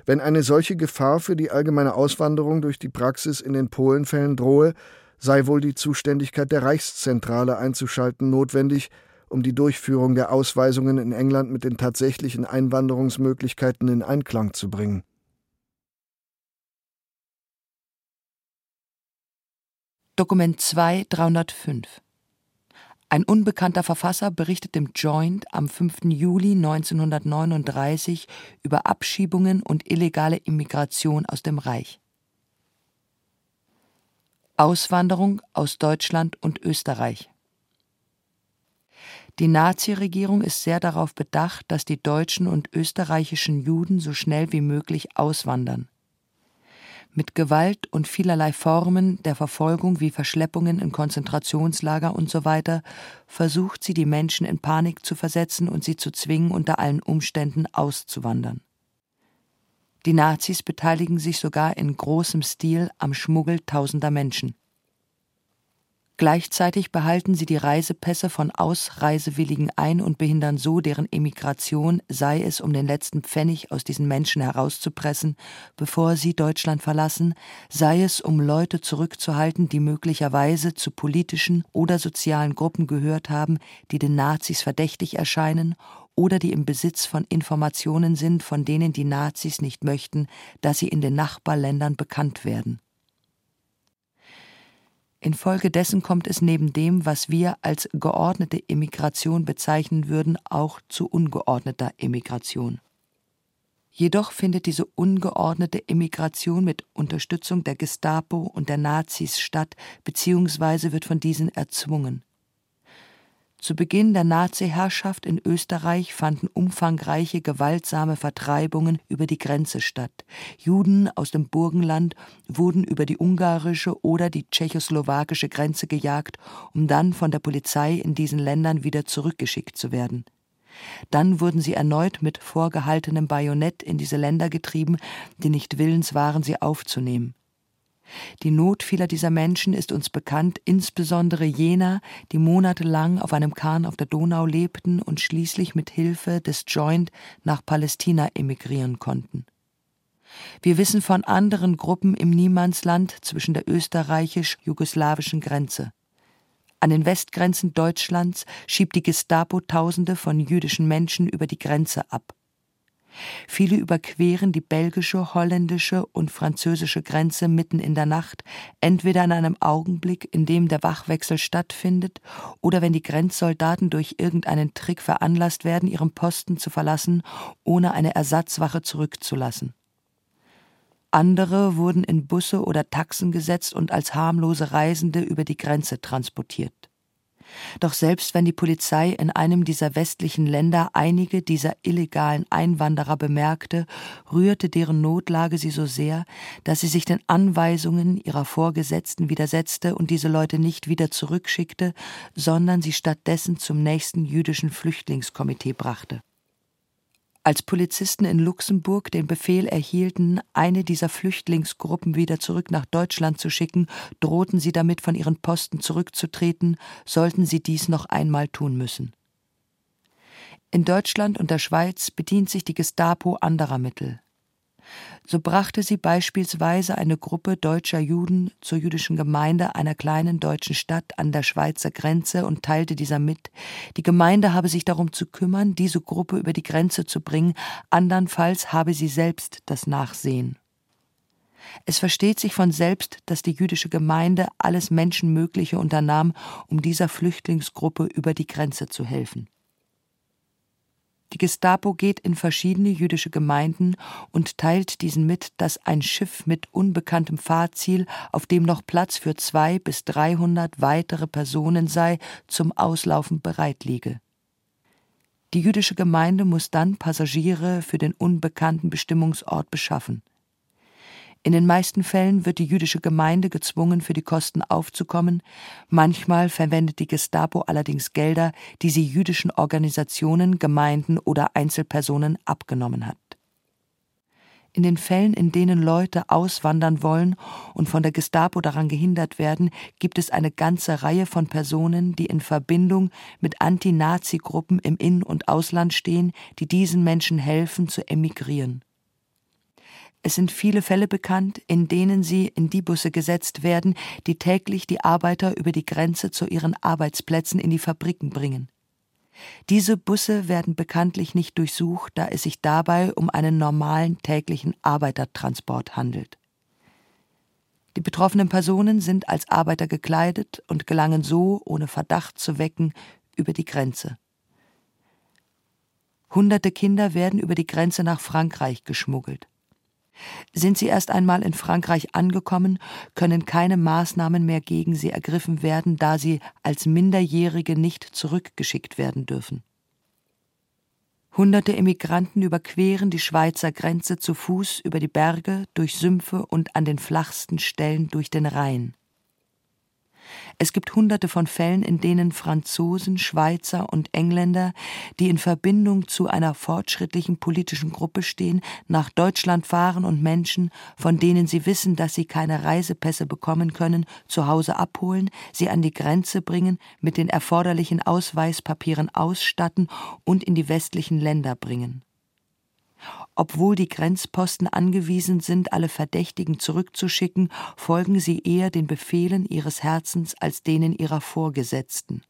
Wenn eine solche Gefahr für die allgemeine Auswanderung durch die Praxis in den Polenfällen drohe, sei wohl die Zuständigkeit der Reichszentrale einzuschalten notwendig, um die Durchführung der Ausweisungen in England mit den tatsächlichen Einwanderungsmöglichkeiten in Einklang zu bringen. Dokument 2 305 ein unbekannter Verfasser berichtet dem Joint am 5. Juli 1939 über Abschiebungen und illegale Immigration aus dem Reich. Auswanderung aus Deutschland und Österreich. Die Naziregierung ist sehr darauf bedacht, dass die deutschen und österreichischen Juden so schnell wie möglich auswandern. Mit Gewalt und vielerlei Formen der Verfolgung wie Verschleppungen in Konzentrationslager usw. So versucht sie die Menschen in Panik zu versetzen und sie zu zwingen, unter allen Umständen auszuwandern. Die Nazis beteiligen sich sogar in großem Stil am Schmuggel tausender Menschen. Gleichzeitig behalten sie die Reisepässe von Ausreisewilligen ein und behindern so deren Emigration, sei es um den letzten Pfennig aus diesen Menschen herauszupressen, bevor sie Deutschland verlassen, sei es um Leute zurückzuhalten, die möglicherweise zu politischen oder sozialen Gruppen gehört haben, die den Nazis verdächtig erscheinen oder die im Besitz von Informationen sind, von denen die Nazis nicht möchten, dass sie in den Nachbarländern bekannt werden. Infolgedessen kommt es neben dem, was wir als geordnete Emigration bezeichnen würden, auch zu ungeordneter Emigration. Jedoch findet diese ungeordnete Emigration mit Unterstützung der Gestapo und der Nazis statt, beziehungsweise wird von diesen erzwungen. Zu Beginn der Nazi-Herrschaft in Österreich fanden umfangreiche gewaltsame Vertreibungen über die Grenze statt. Juden aus dem Burgenland wurden über die ungarische oder die tschechoslowakische Grenze gejagt, um dann von der Polizei in diesen Ländern wieder zurückgeschickt zu werden. Dann wurden sie erneut mit vorgehaltenem Bajonett in diese Länder getrieben, die nicht willens waren, sie aufzunehmen. Die Not vieler dieser Menschen ist uns bekannt, insbesondere jener, die monatelang auf einem Kahn auf der Donau lebten und schließlich mit Hilfe des Joint nach Palästina emigrieren konnten. Wir wissen von anderen Gruppen im Niemandsland zwischen der österreichisch-jugoslawischen Grenze. An den Westgrenzen Deutschlands schiebt die Gestapo Tausende von jüdischen Menschen über die Grenze ab. Viele überqueren die belgische, holländische und französische Grenze mitten in der Nacht, entweder in einem Augenblick, in dem der Wachwechsel stattfindet, oder wenn die Grenzsoldaten durch irgendeinen Trick veranlasst werden, ihren Posten zu verlassen, ohne eine Ersatzwache zurückzulassen. Andere wurden in Busse oder Taxen gesetzt und als harmlose Reisende über die Grenze transportiert. Doch selbst wenn die Polizei in einem dieser westlichen Länder einige dieser illegalen Einwanderer bemerkte, rührte deren Notlage sie so sehr, dass sie sich den Anweisungen ihrer Vorgesetzten widersetzte und diese Leute nicht wieder zurückschickte, sondern sie stattdessen zum nächsten jüdischen Flüchtlingskomitee brachte. Als Polizisten in Luxemburg den Befehl erhielten, eine dieser Flüchtlingsgruppen wieder zurück nach Deutschland zu schicken, drohten sie damit, von ihren Posten zurückzutreten, sollten sie dies noch einmal tun müssen. In Deutschland und der Schweiz bedient sich die Gestapo anderer Mittel. So brachte sie beispielsweise eine Gruppe deutscher Juden zur jüdischen Gemeinde einer kleinen deutschen Stadt an der Schweizer Grenze und teilte dieser mit, die Gemeinde habe sich darum zu kümmern, diese Gruppe über die Grenze zu bringen, andernfalls habe sie selbst das Nachsehen. Es versteht sich von selbst, dass die jüdische Gemeinde alles Menschenmögliche unternahm, um dieser Flüchtlingsgruppe über die Grenze zu helfen. Die Gestapo geht in verschiedene jüdische Gemeinden und teilt diesen mit, dass ein Schiff mit unbekanntem Fahrziel, auf dem noch Platz für zwei bis dreihundert weitere Personen sei, zum Auslaufen bereit liege. Die jüdische Gemeinde muss dann Passagiere für den unbekannten Bestimmungsort beschaffen. In den meisten Fällen wird die jüdische Gemeinde gezwungen, für die Kosten aufzukommen, manchmal verwendet die Gestapo allerdings Gelder, die sie jüdischen Organisationen, Gemeinden oder Einzelpersonen abgenommen hat. In den Fällen, in denen Leute auswandern wollen und von der Gestapo daran gehindert werden, gibt es eine ganze Reihe von Personen, die in Verbindung mit Anti-Nazi-Gruppen im In- und Ausland stehen, die diesen Menschen helfen zu emigrieren. Es sind viele Fälle bekannt, in denen sie in die Busse gesetzt werden, die täglich die Arbeiter über die Grenze zu ihren Arbeitsplätzen in die Fabriken bringen. Diese Busse werden bekanntlich nicht durchsucht, da es sich dabei um einen normalen täglichen Arbeitertransport handelt. Die betroffenen Personen sind als Arbeiter gekleidet und gelangen so, ohne Verdacht zu wecken, über die Grenze. Hunderte Kinder werden über die Grenze nach Frankreich geschmuggelt. Sind sie erst einmal in Frankreich angekommen, können keine Maßnahmen mehr gegen sie ergriffen werden, da sie als Minderjährige nicht zurückgeschickt werden dürfen. Hunderte Emigranten überqueren die Schweizer Grenze zu Fuß über die Berge, durch Sümpfe und an den flachsten Stellen durch den Rhein. Es gibt hunderte von Fällen, in denen Franzosen, Schweizer und Engländer, die in Verbindung zu einer fortschrittlichen politischen Gruppe stehen, nach Deutschland fahren und Menschen, von denen sie wissen, dass sie keine Reisepässe bekommen können, zu Hause abholen, sie an die Grenze bringen, mit den erforderlichen Ausweispapieren ausstatten und in die westlichen Länder bringen obwohl die Grenzposten angewiesen sind, alle Verdächtigen zurückzuschicken, folgen sie eher den Befehlen ihres Herzens als denen ihrer Vorgesetzten.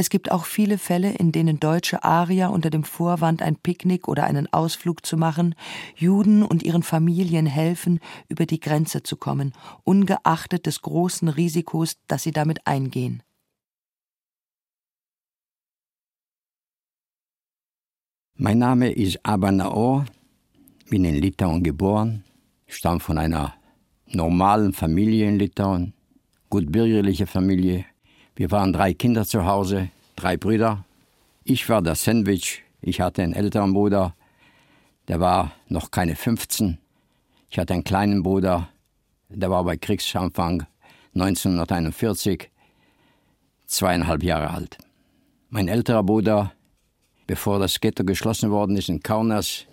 Es gibt auch viele Fälle, in denen deutsche Arier unter dem Vorwand, ein Picknick oder einen Ausflug zu machen, Juden und ihren Familien helfen, über die Grenze zu kommen, ungeachtet des großen Risikos, das sie damit eingehen. Mein Name ist Abba Naor, bin in Litauen geboren, stamme von einer normalen Familie in Litauen, gut bürgerliche Familie. Wir waren drei Kinder zu Hause, drei Brüder. Ich war das Sandwich, ich hatte einen älteren Bruder, der war noch keine 15. Ich hatte einen kleinen Bruder, der war bei Kriegsanfang 1941 zweieinhalb Jahre alt. Mein älterer Bruder bevor das Ghetto geschlossen worden ist in Kaunas,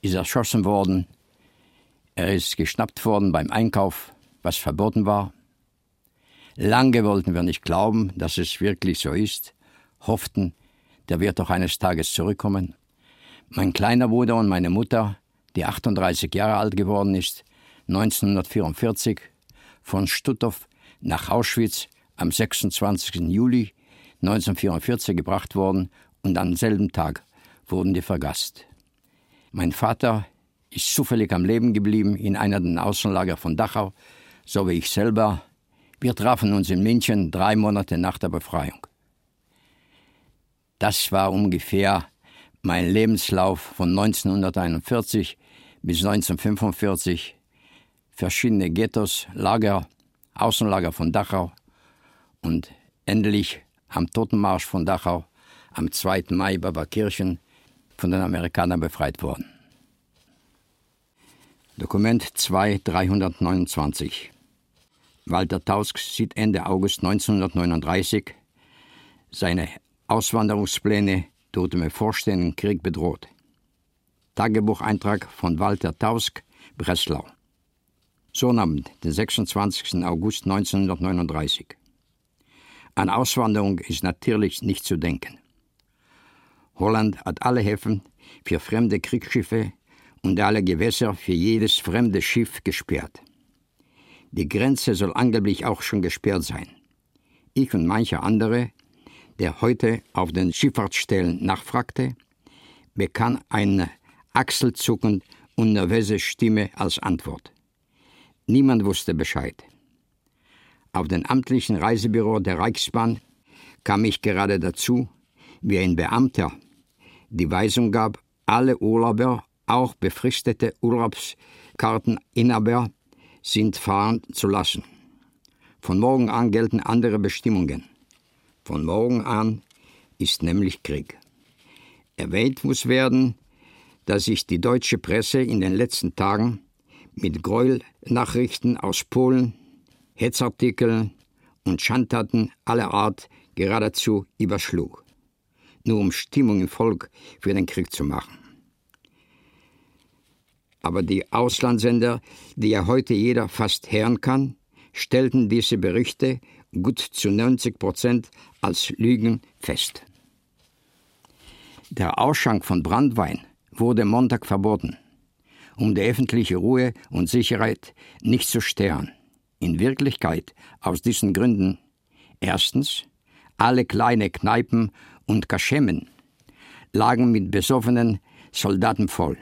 ist erschossen worden. Er ist geschnappt worden beim Einkauf, was verboten war. Lange wollten wir nicht glauben, dass es wirklich so ist, hofften, der wird doch eines Tages zurückkommen. Mein kleiner Bruder und meine Mutter, die 38 Jahre alt geworden ist, 1944 von Stutthof nach Auschwitz am 26. Juli 1944 gebracht worden und am selben Tag wurden die vergast. Mein Vater ist zufällig am Leben geblieben in einer der Außenlager von Dachau, so wie ich selber. Wir trafen uns in München drei Monate nach der Befreiung. Das war ungefähr mein Lebenslauf von 1941 bis 1945. Verschiedene Ghettos, Lager, Außenlager von Dachau und endlich am Totenmarsch von Dachau am 2. Mai bei Kirchen von den Amerikanern befreit worden. Dokument 2329 Walter Tausk sieht Ende August 1939 seine Auswanderungspläne durch den bevorstehenden Krieg bedroht. Tagebucheintrag von Walter Tausk, Breslau. Sonnabend, den 26. August 1939. An Auswanderung ist natürlich nicht zu denken. Holland hat alle Häfen für fremde Kriegsschiffe und alle Gewässer für jedes fremde Schiff gesperrt. Die Grenze soll angeblich auch schon gesperrt sein. Ich und mancher andere, der heute auf den Schifffahrtsstellen nachfragte, bekam eine achselzuckend und nervöse Stimme als Antwort. Niemand wusste Bescheid. Auf dem amtlichen Reisebüro der Reichsbahn kam ich gerade dazu, wie ein Beamter die Weisung gab, alle Urlauber, auch befristete Urlaubskarteninhaber, sind fahren zu lassen. Von morgen an gelten andere Bestimmungen. Von morgen an ist nämlich Krieg. Erwähnt muss werden, dass sich die deutsche Presse in den letzten Tagen mit Gräuelnachrichten aus Polen, Hetzartikeln und Schandtaten aller Art geradezu überschlug nur um Stimmung im Volk für den Krieg zu machen. Aber die Auslandssender, die ja heute jeder fast hören kann, stellten diese Berichte gut zu 90 Prozent als Lügen fest. Der Ausschank von Brandwein wurde Montag verboten, um die öffentliche Ruhe und Sicherheit nicht zu stören. In Wirklichkeit aus diesen Gründen erstens alle kleine Kneipen und Kaschemmen lagen mit besoffenen Soldaten voll.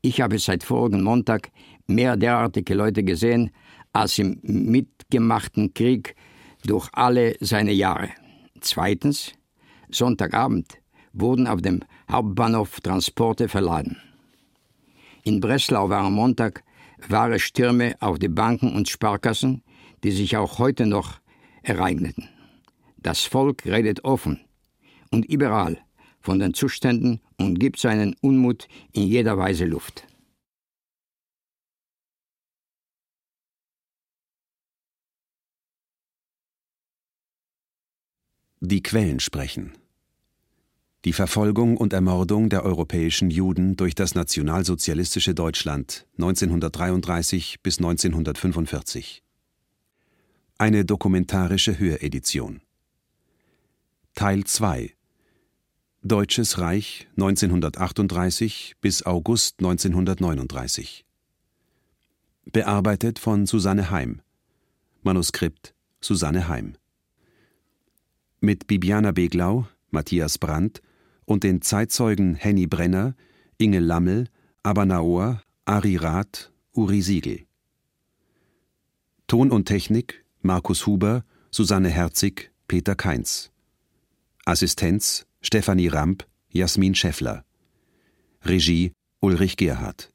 Ich habe seit vorigen Montag mehr derartige Leute gesehen als im mitgemachten Krieg durch alle seine Jahre. Zweitens, Sonntagabend wurden auf dem Hauptbahnhof Transporte verladen. In Breslau waren Montag wahre Stürme auf die Banken und Sparkassen, die sich auch heute noch ereigneten. Das Volk redet offen und überall von den Zuständen und gibt seinen Unmut in jeder Weise Luft. Die Quellen sprechen. Die Verfolgung und Ermordung der europäischen Juden durch das nationalsozialistische Deutschland 1933 bis 1945. Eine dokumentarische Höredition. Teil 2 Deutsches Reich 1938 bis August 1939. Bearbeitet von Susanne Heim. Manuskript Susanne Heim. Mit Bibiana Beglau, Matthias Brandt und den Zeitzeugen Henny Brenner, Inge Lammel, Abanaor, Ari Rath, Uri Siegel. Ton und Technik Markus Huber, Susanne Herzig, Peter Kainz. Assistenz Stefanie Ramp, Jasmin Scheffler. Regie Ulrich Gerhardt.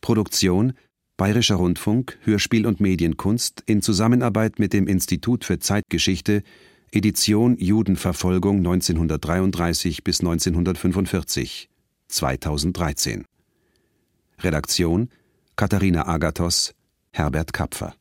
Produktion Bayerischer Rundfunk, Hörspiel und Medienkunst in Zusammenarbeit mit dem Institut für Zeitgeschichte, Edition Judenverfolgung 1933 bis 1945, 2013. Redaktion Katharina Agathos, Herbert Kapfer